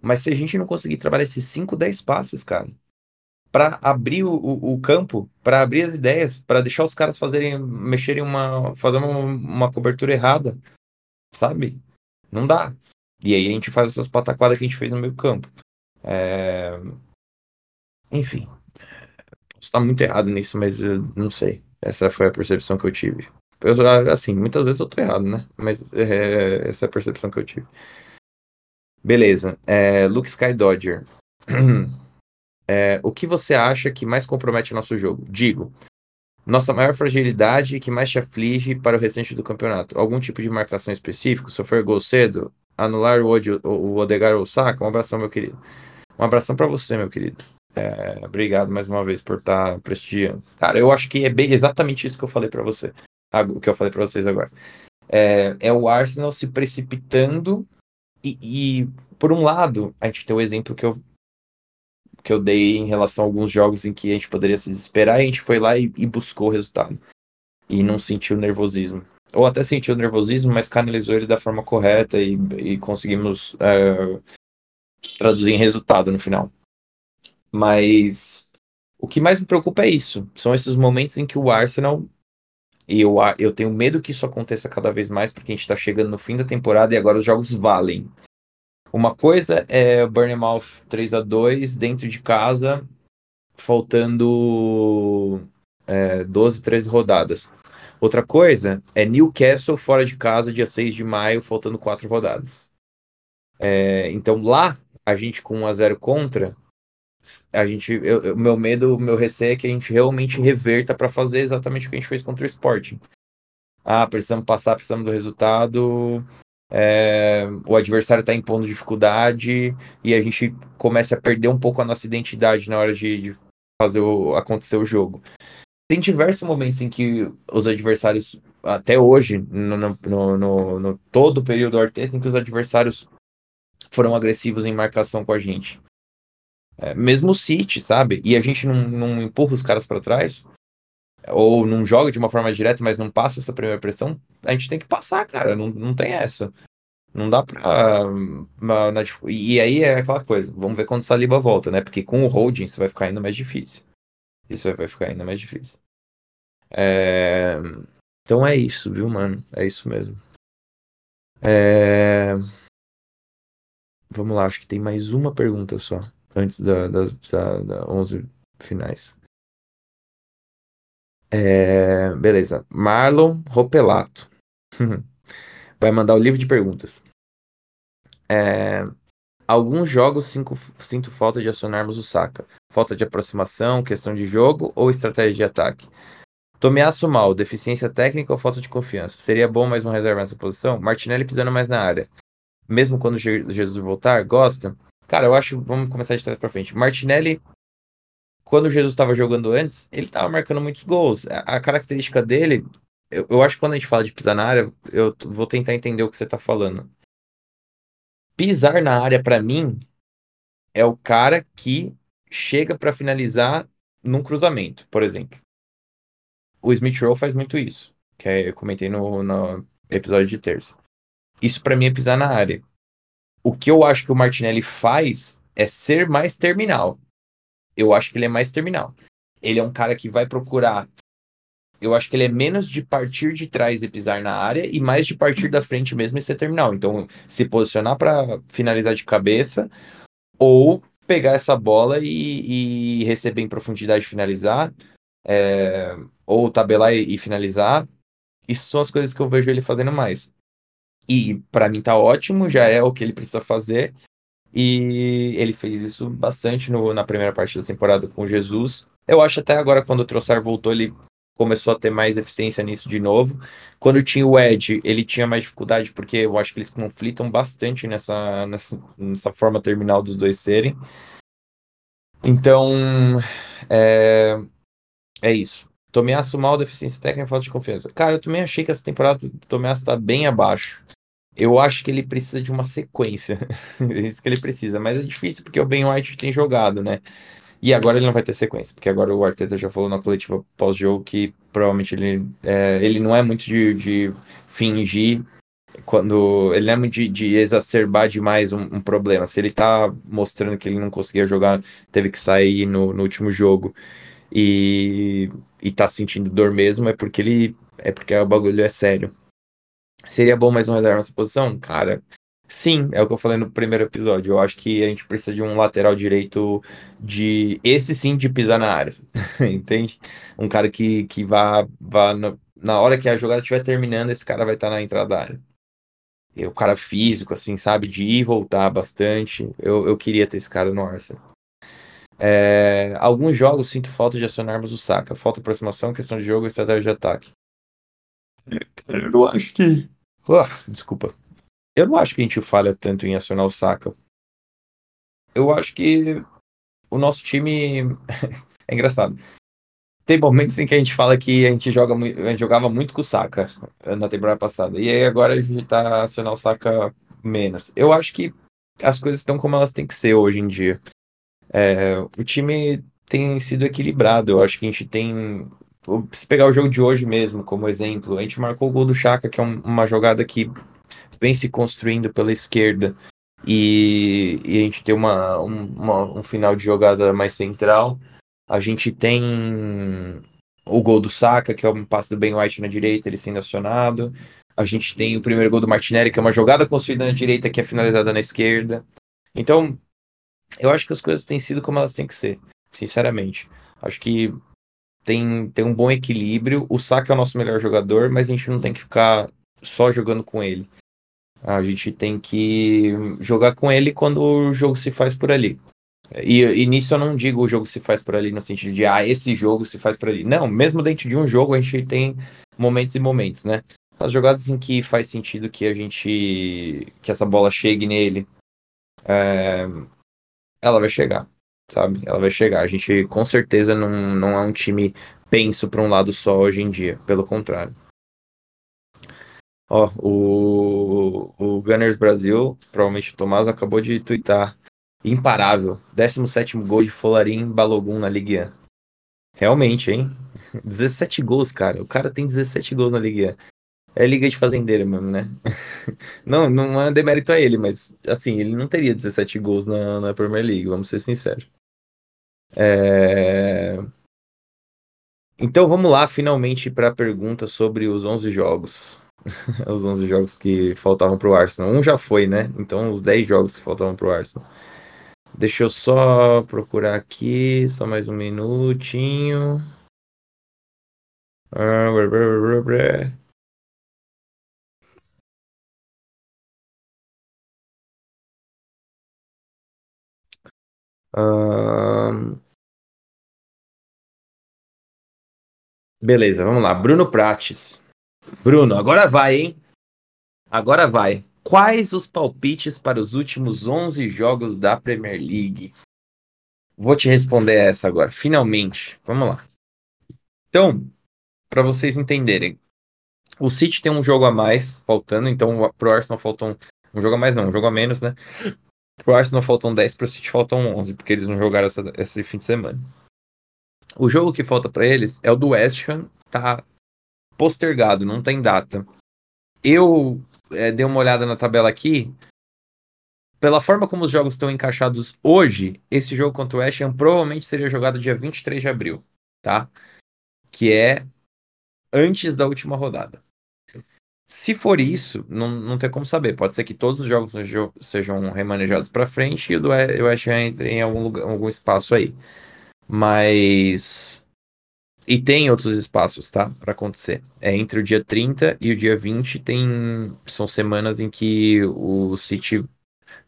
Mas se a gente não conseguir trabalhar esses 5, 10 passes, cara, para abrir o, o, o campo, para abrir as ideias, para deixar os caras fazerem, mexerem uma, fazer uma, uma cobertura errada, sabe? Não dá. E aí a gente faz essas pataquadas que a gente fez no meio campo. É... Enfim. Posso estar muito errado nisso, mas eu não sei. Essa foi a percepção que eu tive. Eu, assim, muitas vezes eu tô errado, né? Mas é, essa é a percepção que eu tive. Beleza. É, Luke Sky Dodger. É, o que você acha que mais compromete o nosso jogo? Digo, nossa maior fragilidade que mais te aflige para o restante do campeonato. Algum tipo de marcação específico? Sofrer gol cedo? Anular o, Odi, o Odegar ou Saka, um abração, meu querido. Um abração para você, meu querido. É, obrigado mais uma vez por estar tá prestigiando. Cara, eu acho que é bem exatamente isso que eu falei para você. O que eu falei para vocês agora. É, é, o Arsenal se precipitando e, e, por um lado, a gente tem o exemplo que eu, que eu dei em relação a alguns jogos em que a gente poderia se desesperar e a gente foi lá e, e buscou o resultado. E não sentiu nervosismo ou até sentiu nervosismo, mas canalizou ele da forma correta e, e conseguimos é, traduzir em resultado no final. Mas o que mais me preocupa é isso. São esses momentos em que o Arsenal. E eu, eu tenho medo que isso aconteça cada vez mais, porque a gente está chegando no fim da temporada e agora os jogos valem. Uma coisa é o Bournemouth 3 a 2 dentro de casa, faltando é, 12, 13 rodadas. Outra coisa é Newcastle fora de casa, dia 6 de maio, faltando quatro rodadas. É, então lá, a gente com 1 a 0 contra, a gente, o meu medo, o meu receio é que a gente realmente reverta para fazer exatamente o que a gente fez contra o Sporting. Ah, precisamos passar, precisamos do resultado. É, o adversário está impondo dificuldade e a gente começa a perder um pouco a nossa identidade na hora de, de fazer o, acontecer o jogo tem diversos momentos em que os adversários, até hoje, no, no, no, no todo o período do Arteta, em que os adversários foram agressivos em marcação com a gente. É, mesmo o City, sabe? E a gente não, não empurra os caras para trás, ou não joga de uma forma direta, mas não passa essa primeira pressão, a gente tem que passar, cara. Não, não tem essa. Não dá pra. Na, na, e aí é aquela coisa. Vamos ver quando o Saliba volta, né? Porque com o holding isso vai ficar ainda mais difícil. Isso vai ficar ainda mais difícil. É... Então é isso, viu, mano? É isso mesmo. É... Vamos lá, acho que tem mais uma pergunta só. Antes da, das da, da 11 finais. É... Beleza. Marlon Ropelato. Vai mandar o livro de perguntas. É... Alguns jogos sinto, falta de acionarmos o Saka. Falta de aproximação, questão de jogo ou estratégia de ataque? Tomeaço mal, deficiência técnica ou falta de confiança? Seria bom mais uma reserva nessa posição? Martinelli pisando mais na área. Mesmo quando Jesus voltar, gosta? Cara, eu acho. Vamos começar de trás pra frente. Martinelli, quando Jesus estava jogando antes, ele estava marcando muitos gols. A, a característica dele, eu, eu, acho que quando a gente fala de pisar na área, eu vou tentar entender o que você está falando pisar na área para mim é o cara que chega para finalizar num cruzamento, por exemplo. O Smith Rowe faz muito isso, que é, eu comentei no, no episódio de terça. Isso para mim é pisar na área. O que eu acho que o Martinelli faz é ser mais terminal. Eu acho que ele é mais terminal. Ele é um cara que vai procurar eu acho que ele é menos de partir de trás e pisar na área e mais de partir da frente mesmo e ser terminal. Então, se posicionar para finalizar de cabeça ou pegar essa bola e, e receber em profundidade e finalizar, é, ou tabelar e, e finalizar. Isso são as coisas que eu vejo ele fazendo mais. E para mim tá ótimo, já é o que ele precisa fazer. E ele fez isso bastante no, na primeira parte da temporada com Jesus. Eu acho até agora, quando o Trossard voltou, ele começou a ter mais eficiência nisso de novo. Quando tinha o Ed, ele tinha mais dificuldade, porque eu acho que eles conflitam bastante nessa, nessa, nessa forma terminal dos dois serem. Então, é, é isso. Tomiasso mal, deficiência técnica, falta de confiança. Cara, eu também achei que essa temporada do Tomiasso tá bem abaixo. Eu acho que ele precisa de uma sequência. é isso que ele precisa. Mas é difícil porque o Ben White tem jogado, né? E agora ele não vai ter sequência, porque agora o Arteta já falou na coletiva pós-jogo que provavelmente ele, é, ele não é muito de, de fingir quando ele não é muito de, de exacerbar demais um, um, problema. Se ele tá mostrando que ele não conseguia jogar, teve que sair no, no último jogo e, e tá sentindo dor mesmo, é porque ele é porque o bagulho é sério. Seria bom mais um reserva nessa posição? Cara, sim, é o que eu falei no primeiro episódio. Eu acho que a gente precisa de um lateral direito de. Esse sim de pisar na área. Entende? Um cara que, que vá, vá no... na hora que a jogada estiver terminando, esse cara vai estar na entrada da área. E o cara físico, assim, sabe? De ir e voltar bastante. Eu, eu queria ter esse cara no Arsenal. É... alguns jogos sinto falta de acionarmos o Saka. Falta aproximação, questão de jogo e estratégia de ataque. Eu não acho que desculpa. Eu não acho que a gente falha tanto em acionar o Saka. Eu acho que o nosso time é engraçado. Tem momentos em que a gente fala que a gente, joga, a gente jogava muito com o Saka na temporada passada. E aí agora a gente tá acionando o Saka menos. Eu acho que as coisas estão como elas têm que ser hoje em dia. É, o time tem sido equilibrado. Eu acho que a gente tem. Se pegar o jogo de hoje mesmo como exemplo, a gente marcou o gol do Chaka, que é um, uma jogada que vem se construindo pela esquerda. E, e a gente tem uma, um, uma, um final de jogada mais central. A gente tem o gol do Saka, que é um passe do Ben White na direita, ele sendo acionado. A gente tem o primeiro gol do Martinelli, que é uma jogada construída na direita, que é finalizada na esquerda. Então, eu acho que as coisas têm sido como elas têm que ser, sinceramente. Acho que tem, tem um bom equilíbrio. O Saka é o nosso melhor jogador, mas a gente não tem que ficar só jogando com ele. A gente tem que jogar com ele quando o jogo se faz por ali. E, e nisso eu não digo o jogo se faz por ali no sentido de, ah, esse jogo se faz por ali. Não, mesmo dentro de um jogo a gente tem momentos e momentos, né? As jogadas em que faz sentido que a gente. que essa bola chegue nele. É, ela vai chegar, sabe? Ela vai chegar. A gente com certeza não, não é um time penso para um lado só hoje em dia, pelo contrário. Ó, o, o Gunners Brasil, provavelmente o Tomás acabou de twittar. Imparável. 17 gol de Folarim Balogun na Ligue 1. Realmente, hein? 17 gols, cara. O cara tem 17 gols na Ligue 1. É liga de fazendeiro mesmo, né? não, não é demérito a ele, mas assim, ele não teria 17 gols na, na Premier League, vamos ser sinceros. É... Então vamos lá, finalmente, para a pergunta sobre os 11 jogos. os 11 jogos que faltavam para o Arsenal. Um já foi, né? Então os 10 jogos que faltavam para o Arsenal. Deixa eu só procurar aqui, só mais um minutinho. Ah, Beleza, vamos lá. Bruno Prates. Bruno, agora vai, hein? Agora vai. Quais os palpites para os últimos 11 jogos da Premier League? Vou te responder essa agora, finalmente. Vamos lá. Então, para vocês entenderem, o City tem um jogo a mais faltando, então pro Arsenal faltam um, jogo a mais não, um jogo a menos, né? Pro Arsenal faltam 10, pro City faltam 11, porque eles não jogaram essa, esse fim de semana. O jogo que falta para eles é o do West Ham, tá postergado, não tem data. Eu é, dei uma olhada na tabela aqui. Pela forma como os jogos estão encaixados hoje, esse jogo contra o West Ham provavelmente seria jogado dia 23 de abril, tá? Que é antes da última rodada. Se for isso, não, não tem como saber. Pode ser que todos os jogos sejam, remanejados para frente e o do West Ham entre em algum, lugar, algum espaço aí. Mas. E tem outros espaços, tá? Para acontecer. É entre o dia 30 e o dia 20 tem. São semanas em que o City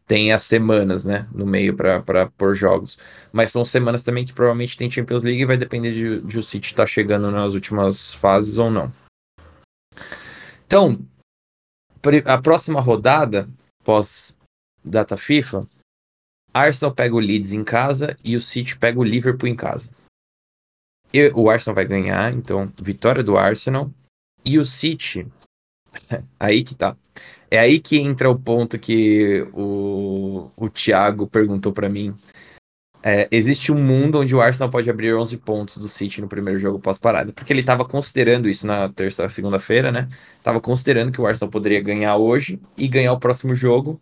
tem as semanas, né? No meio para pôr jogos. Mas são semanas também que provavelmente tem Champions League e vai depender de, de o City estar tá chegando nas últimas fases ou não. Então, a próxima rodada, pós data FIFA, Arsenal pega o Leeds em casa e o City pega o Liverpool em casa. E o Arsenal vai ganhar, então, vitória do Arsenal. E o City, aí que tá. É aí que entra o ponto que o, o Thiago perguntou para mim é, existe um mundo onde o Arsenal pode abrir 11 pontos do City no primeiro jogo pós-parada. Porque ele estava considerando isso na terça, segunda-feira, né? Tava considerando que o Arsenal poderia ganhar hoje e ganhar o próximo jogo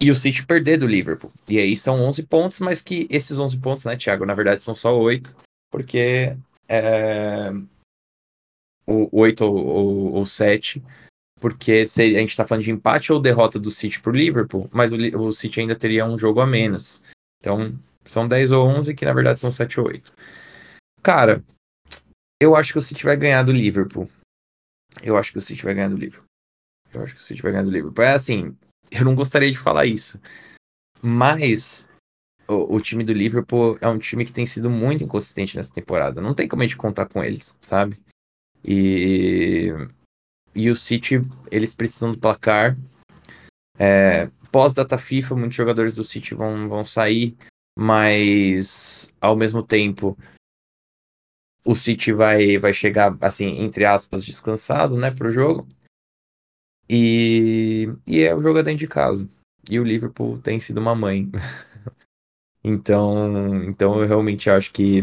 e o City perder do Liverpool. E aí são 11 pontos, mas que esses 11 pontos, né, Thiago, na verdade são só 8, porque é, o 8 ou, ou, ou 7 porque se a gente está falando de empate ou derrota do City pro Liverpool, mas o, o City ainda teria um jogo a menos. Então, são 10 ou 11, que na verdade são 7 ou 8. Cara, eu acho que o City vai ganhar do Liverpool. Eu acho que o City vai ganhar do Liverpool. Eu acho que o City vai ganhar do Liverpool. É assim, eu não gostaria de falar isso. Mas o, o, time do Liverpool é um time que tem sido muito inconsistente nessa temporada. Não tem como a gente contar com eles, sabe? E, e o City, eles precisam do placar. É, Pós-data FIFA, muitos jogadores do City vão, vão sair mas ao mesmo tempo o City vai, vai chegar, assim, entre aspas, descansado, né, pro jogo. E, e é o jogo dentro de casa. E o Liverpool tem sido uma mãe. então, então eu realmente acho que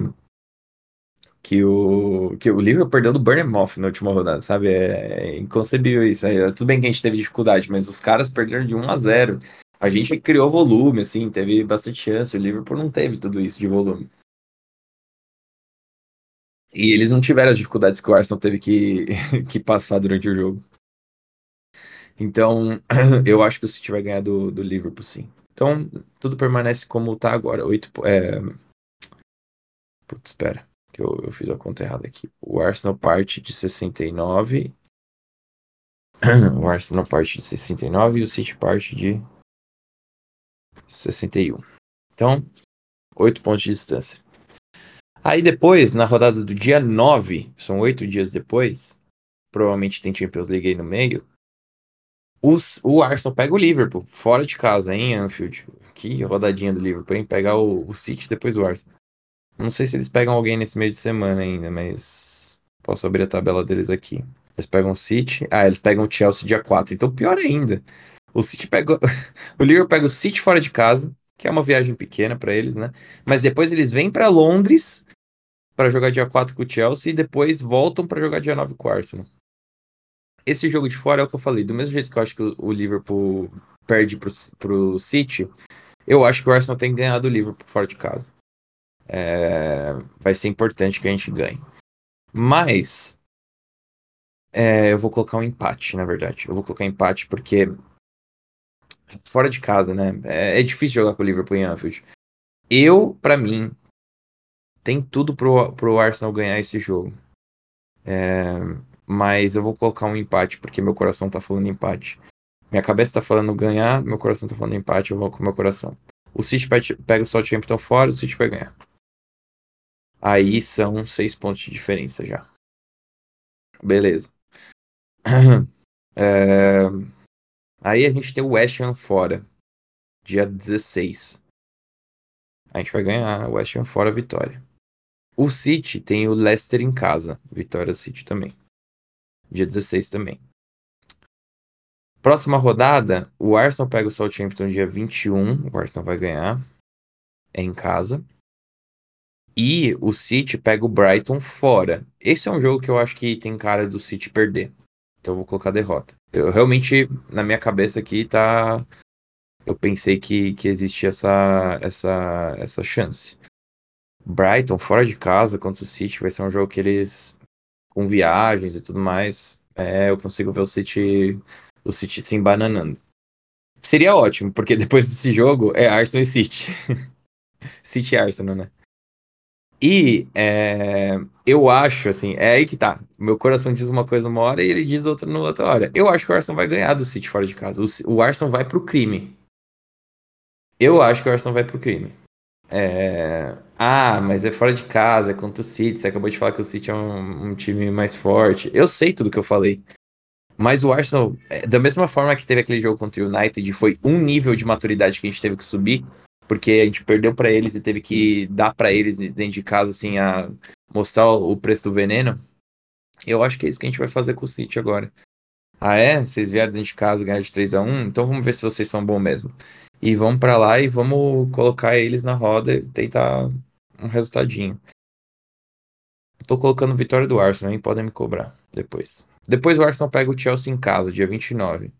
que o, que o Liverpool perdeu do Bournemouth na última rodada, sabe? É, é inconcebível isso. É, tudo bem que a gente teve dificuldade, mas os caras perderam de 1 a 0 a gente criou volume, assim, teve bastante chance. O Liverpool não teve tudo isso de volume. E eles não tiveram as dificuldades que o Arsenal teve que, que passar durante o jogo. Então, eu acho que o City vai ganhar do, do Liverpool, sim. Então, tudo permanece como tá agora. Oito. É... Putz, espera, que eu, eu fiz a conta errada aqui. O Arsenal parte de 69. O Arsenal parte de 69 e o City parte de 61. Então, 8 pontos de distância. Aí depois, na rodada do dia 9, são 8 dias depois, provavelmente tem Champions League aí no meio, o Arsenal pega o Liverpool, fora de casa, hein, Anfield. Que rodadinha do Liverpool, hein? Pegar o, o City depois o Arsenal. Não sei se eles pegam alguém nesse meio de semana ainda, mas posso abrir a tabela deles aqui. Eles pegam o City. Ah, eles pegam o Chelsea dia 4. Então, pior ainda. O City pega. o Liverpool pega o City fora de casa, que é uma viagem pequena para eles, né? Mas depois eles vêm para Londres para jogar dia 4 com o Chelsea e depois voltam para jogar dia 9 com o Arsenal. Esse jogo de fora é o que eu falei. Do mesmo jeito que eu acho que o Liverpool perde pro, pro City, eu acho que o Arsenal tem ganhado o Liverpool fora de casa. É... Vai ser importante que a gente ganhe. Mas. É, eu vou colocar um empate, na verdade. Eu vou colocar empate porque fora de casa, né? É, é difícil jogar com o Liverpool em Anfield. Eu, para mim, tem tudo pro, pro Arsenal ganhar esse jogo. É, mas eu vou colocar um empate, porque meu coração tá falando empate. Minha cabeça tá falando ganhar, meu coração tá falando empate, eu vou com meu coração. O City pega o Southampton fora, o City vai ganhar. Aí são seis pontos de diferença já. Beleza. É... Aí a gente tem o West Ham fora, dia 16. A gente vai ganhar o West Ham fora vitória. O City tem o Leicester em casa, vitória City também. Dia 16 também. Próxima rodada, o Arsenal pega o Southampton dia 21, o Arsenal vai ganhar. É em casa. E o City pega o Brighton fora. Esse é um jogo que eu acho que tem cara do City perder. Então eu vou colocar derrota. Eu realmente, na minha cabeça aqui, tá. Eu pensei que, que existia essa, essa, essa chance. Brighton, fora de casa, contra o City, vai ser um jogo que eles. Com viagens e tudo mais. É, eu consigo ver o City, o City se embananando. Seria ótimo, porque depois desse jogo é Arsenal e City. City e Arsenal, né? E é, eu acho, assim, é aí que tá. Meu coração diz uma coisa uma hora e ele diz outra na outra hora. Eu acho que o Arsenal vai ganhar do City fora de casa. O, o Arsenal vai pro crime. Eu acho que o Arsenal vai pro crime. É... Ah, mas é fora de casa, é contra o City. Você acabou de falar que o City é um, um time mais forte. Eu sei tudo que eu falei. Mas o Arsenal, é, da mesma forma que teve aquele jogo contra o United, foi um nível de maturidade que a gente teve que subir porque a gente perdeu para eles e teve que dar para eles dentro de casa, assim, a mostrar o preço do veneno. Eu acho que é isso que a gente vai fazer com o City agora. Ah, é? Vocês vieram dentro de casa ganhar de 3 a 1 Então vamos ver se vocês são bons mesmo. E vamos para lá e vamos colocar eles na roda e tentar um resultadinho. Tô colocando vitória do Arsenal, hein? Podem me cobrar depois. Depois o Arsenal pega o Chelsea em casa, dia 29.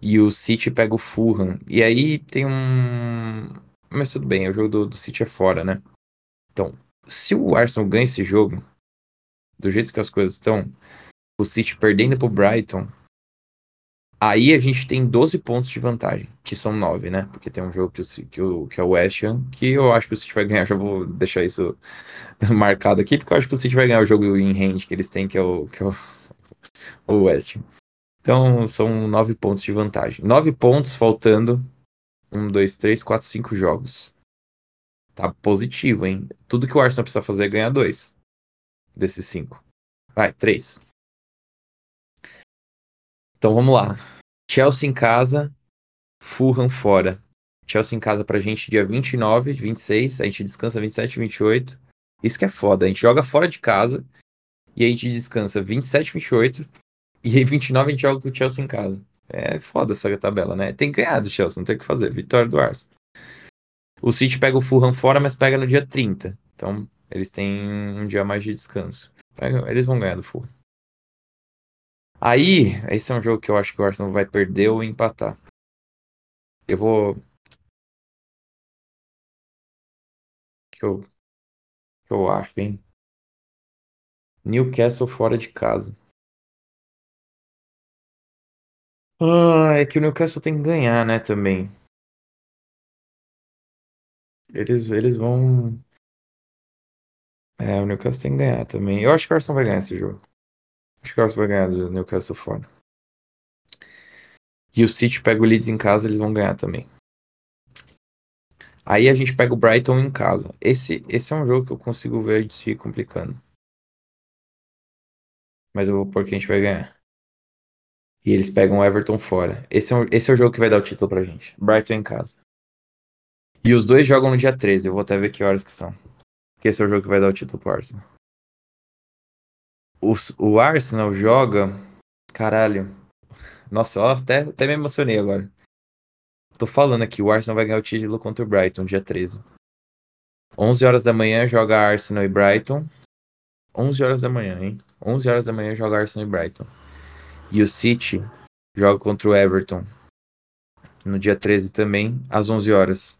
E o City pega o Fulham. E aí tem um, mas tudo bem, o jogo do, do City é fora, né? Então, se o Arsenal ganha esse jogo, do jeito que as coisas estão, o City perdendo pro Brighton, aí a gente tem 12 pontos de vantagem, que são 9, né? Porque tem um jogo que, que, que é o West Ham, que eu acho que o City vai ganhar, já vou deixar isso marcado aqui, porque eu acho que o City vai ganhar o jogo em hand que eles têm, que é o, que é o, o West Ham. Então, são 9 pontos de vantagem. 9 pontos faltando um, dois, três, quatro, cinco jogos. Tá positivo, hein? Tudo que o Arsenal precisa fazer é ganhar dois desses cinco. Vai, três. Então vamos lá. Chelsea em casa, Fulham fora. Chelsea em casa pra gente dia 29, 26, a gente descansa 27 28. Isso que é foda, a gente joga fora de casa e a gente descansa 27, 28 e aí 29 a gente joga com o Chelsea em casa. É foda essa tabela, né? Tem que ganhar do Chelsea, não tem o que fazer. Vitória do Arsenal. O City pega o Fulham fora, mas pega no dia 30. Então, eles têm um dia mais de descanso. Eles vão ganhar do Fulham. Aí, esse é um jogo que eu acho que o Arsenal vai perder ou empatar. Eu vou. Que eu, que eu acho, hein? Newcastle fora de casa. Ah, é que o Newcastle tem que ganhar, né, também. Eles, eles vão. É, o Newcastle tem que ganhar também. Eu acho que o Arsenal vai ganhar esse jogo. Acho que o Arsenal vai ganhar do Newcastle fora. E o City pega o Leeds em casa, eles vão ganhar também. Aí a gente pega o Brighton em casa. Esse, esse é um jogo que eu consigo ver gente se complicando. Mas eu vou pôr que a gente vai ganhar. E eles pegam o Everton fora. Esse é, um, esse é o jogo que vai dar o título pra gente. Brighton em casa. E os dois jogam no dia 13. Eu vou até ver que horas que são. Porque esse é o jogo que vai dar o título pro Arsenal. O, o Arsenal joga. Caralho. Nossa, ó, até, até me emocionei agora. Tô falando aqui, o Arsenal vai ganhar o título contra o Brighton, dia 13. 11 horas da manhã joga Arsenal e Brighton. 11 horas da manhã, hein? 11 horas da manhã joga Arsenal e Brighton. E o City joga contra o Everton no dia 13 também, às 11 horas.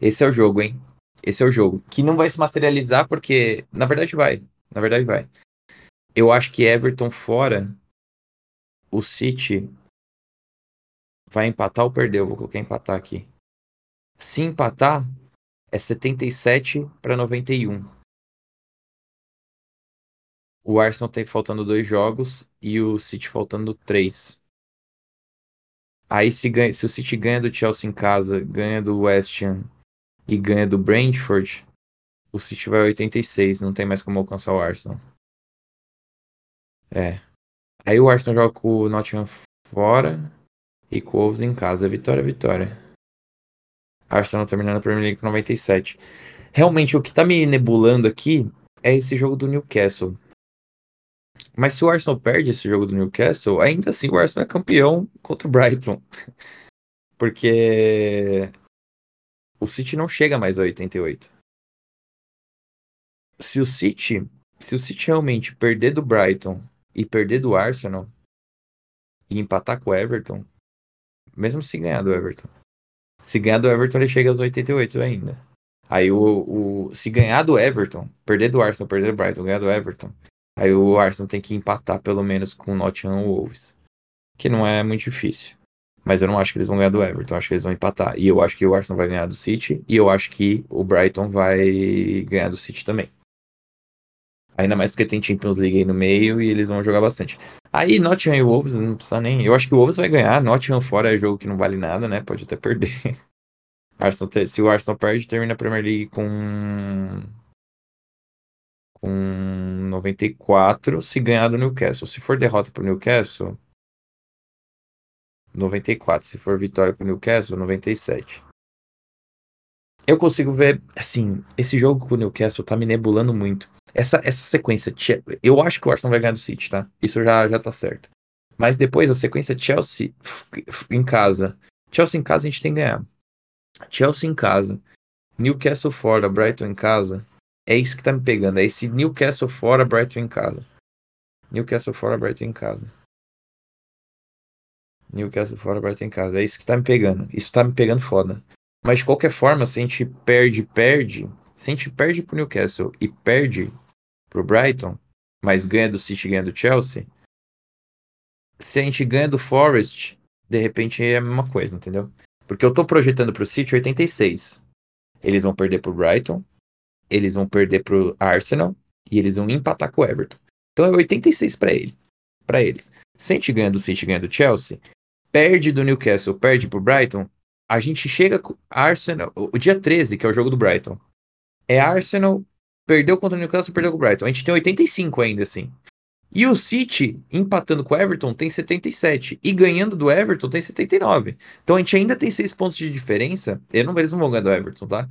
Esse é o jogo, hein? Esse é o jogo. Que não vai se materializar porque, na verdade, vai. Na verdade, vai. Eu acho que Everton fora, o City vai empatar ou perder? Eu vou colocar empatar aqui. Se empatar, é 77 para 91 o Arsenal tem faltando dois jogos e o City faltando três. Aí se, ganha, se o City ganha do Chelsea em casa, ganha do West Ham e ganha do Brentford, o City vai a 86, não tem mais como alcançar o Arsenal. É. Aí o Arsenal joga com o Nottingham fora e com o Wolves em casa. Vitória, vitória. Arsenal terminando a Premier League com 97. Realmente, o que tá me nebulando aqui é esse jogo do Newcastle. Mas se o Arsenal perde esse jogo do Newcastle, ainda assim o Arsenal é campeão contra o Brighton. Porque o City não chega mais a 88. Se o City, se o City realmente perder do Brighton e perder do Arsenal e empatar com o Everton, mesmo se ganhar do Everton. Se ganhar do Everton, ele chega aos 88 ainda. Aí o, o se ganhar do Everton, perder do Arsenal, perder do Brighton, ganhar do Everton, Aí o Arsenal tem que empatar pelo menos com o Nottingham Wolves. Que não é muito difícil. Mas eu não acho que eles vão ganhar do Everton, eu acho que eles vão empatar. E eu acho que o Arsenal vai ganhar do City, e eu acho que o Brighton vai ganhar do City também. Ainda mais porque tem Champions League aí no meio e eles vão jogar bastante. Aí Nottingham e Wolves, não precisa nem. Eu acho que o Wolves vai ganhar. Nottingham fora é jogo que não vale nada, né? Pode até perder. Arsenal, se o Arsenal perde, termina a Premier League com. Com 94 se ganhar do Newcastle. Se for derrota pro Newcastle, 94. Se for vitória pro Newcastle, 97. Eu consigo ver, assim, esse jogo com o Newcastle tá me nebulando muito. Essa, essa sequência, eu acho que o Arsenal vai ganhar do City, tá? Isso já, já tá certo. Mas depois a sequência Chelsea em casa. Chelsea em casa a gente tem que ganhar. Chelsea em casa. Newcastle fora, Brighton em casa. É isso que tá me pegando. É esse Newcastle fora, Brighton em casa. Newcastle fora, Brighton em casa. Newcastle fora, Brighton em casa. É isso que tá me pegando. Isso tá me pegando foda. Mas de qualquer forma, se a gente perde, perde. Se a gente perde pro Newcastle e perde pro Brighton, mas ganha do City e ganha do Chelsea. Se a gente ganha do Forest, de repente é a mesma coisa, entendeu? Porque eu tô projetando pro City 86. Eles vão perder pro Brighton, eles vão perder pro Arsenal e eles vão empatar com o Everton. Então é 86 para ele, para eles. Se a gente ganha do City, ganha do Chelsea, perde do Newcastle, perde pro Brighton, a gente chega com Arsenal, o dia 13, que é o jogo do Brighton. É Arsenal, perdeu contra o Newcastle, perdeu com o Brighton. A gente tem 85 ainda assim. E o City, empatando com o Everton, tem 77. E ganhando do Everton, tem 79. Então a gente ainda tem 6 pontos de diferença. Eu não eles não vão ganhar do Everton, tá?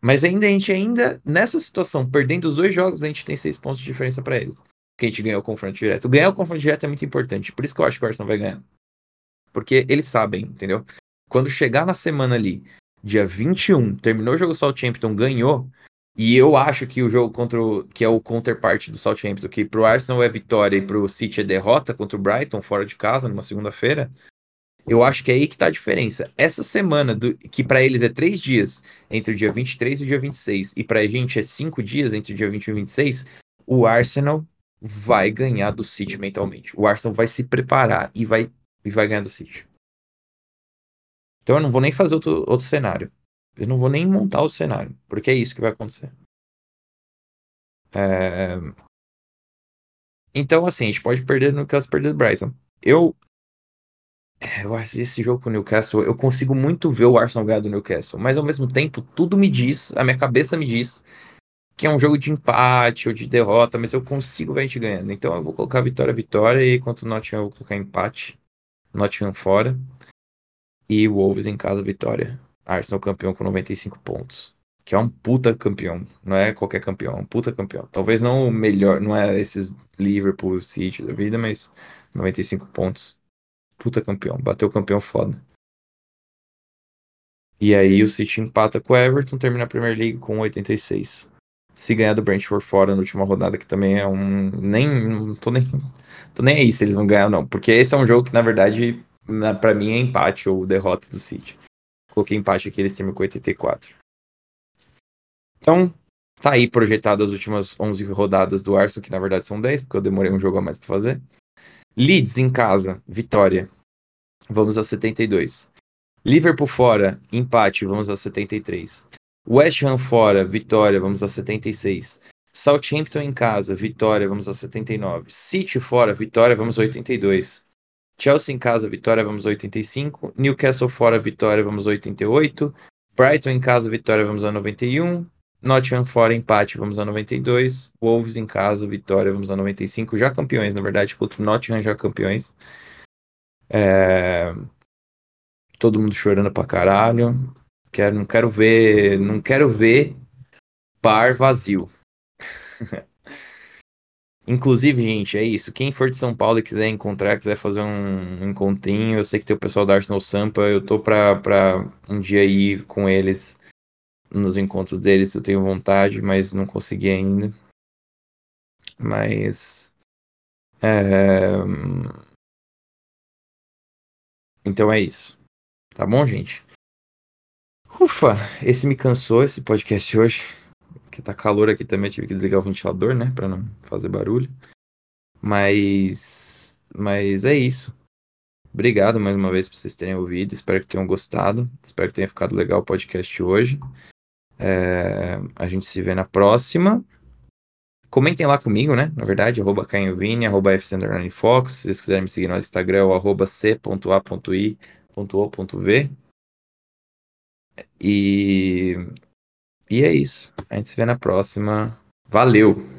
Mas ainda a gente ainda, nessa situação, perdendo os dois jogos, a gente tem 6 pontos de diferença para eles. Porque a gente ganhou o confronto direto. Ganhar o confronto direto é muito importante. Por isso que eu acho que o Arsenal vai ganhar. Porque eles sabem, entendeu? Quando chegar na semana ali, dia 21, terminou o jogo Southampton, ganhou. E eu acho que o jogo contra o, que é o counterpart do Southampton, que pro Arsenal é vitória e pro City é derrota contra o Brighton fora de casa numa segunda-feira. Eu acho que é aí que tá a diferença. Essa semana, do, que para eles é três dias, entre o dia 23 e o dia 26, e pra gente é cinco dias entre o dia 21 e 26, o Arsenal vai ganhar do City mentalmente. O Arsenal vai se preparar e vai e vai ganhar do City. Então eu não vou nem fazer outro, outro cenário. Eu não vou nem montar o cenário, porque é isso que vai acontecer. É... Então, assim, a gente pode perder no caso perder do Brighton. Eu. Eu acho esse jogo com o Newcastle, eu consigo muito ver o Arsenal ganhar do Newcastle, mas ao mesmo tempo, tudo me diz, a minha cabeça me diz que é um jogo de empate ou de derrota, mas eu consigo ver a gente ganhando. Então eu vou colocar vitória, vitória, e contra o Nottingham eu vou colocar empate. Nottingham fora. E Wolves em casa, vitória. Arsenal campeão com 95 pontos. Que é um puta campeão. Não é qualquer campeão, é um puta campeão. Talvez não o melhor, não é esses Liverpool, City da vida, mas 95 pontos. Puta campeão. Bateu campeão foda. E aí o City empata com o Everton, termina a Premier League com 86. Se ganhar do Brentford fora na última rodada, que também é um. Nem. Não tô nem. Tô nem aí se eles vão ganhar ou não. Porque esse é um jogo que, na verdade, para mim é empate ou derrota do City. Coloquei empate aqui, eles terminam com 84. Então, tá aí projetado as últimas 11 rodadas do Arsenal, que na verdade são 10, porque eu demorei um jogo a mais para fazer. Leeds em casa, vitória. Vamos a 72. Liverpool fora, empate, vamos a 73. West Ham fora, vitória, vamos a 76. Southampton em casa, vitória, vamos a 79. City fora, vitória, vamos a 82. Chelsea em casa, vitória, vamos 85. Newcastle fora, vitória, vamos 88. Brighton em casa, vitória, vamos a 91. Nottingham fora, empate, vamos a 92. Wolves em casa, vitória, vamos a 95. Já campeões, na verdade, contra o Nottingham já campeões. É... Todo mundo chorando pra caralho. Quero, não quero ver, não quero ver bar vazio. Inclusive, gente, é isso. Quem for de São Paulo e quiser encontrar, quiser fazer um encontrinho, eu sei que tem o pessoal da Arsenal Sampa, eu tô pra, pra um dia ir com eles nos encontros deles, eu tenho vontade, mas não consegui ainda. Mas. É... Então é isso. Tá bom, gente? Ufa, esse me cansou, esse podcast hoje. Que tá calor aqui também, tive que desligar o ventilador, né, para não fazer barulho. Mas mas é isso. Obrigado mais uma vez por vocês terem ouvido. Espero que tenham gostado. Espero que tenha ficado legal o podcast hoje. É, a gente se vê na próxima. Comentem lá comigo, né? Na verdade, arroba Cainhovini, arroba Fox. Se vocês quiserem me seguir no Instagram, é arroba c.a.i.o.v. E, e é isso. A gente se vê na próxima. Valeu!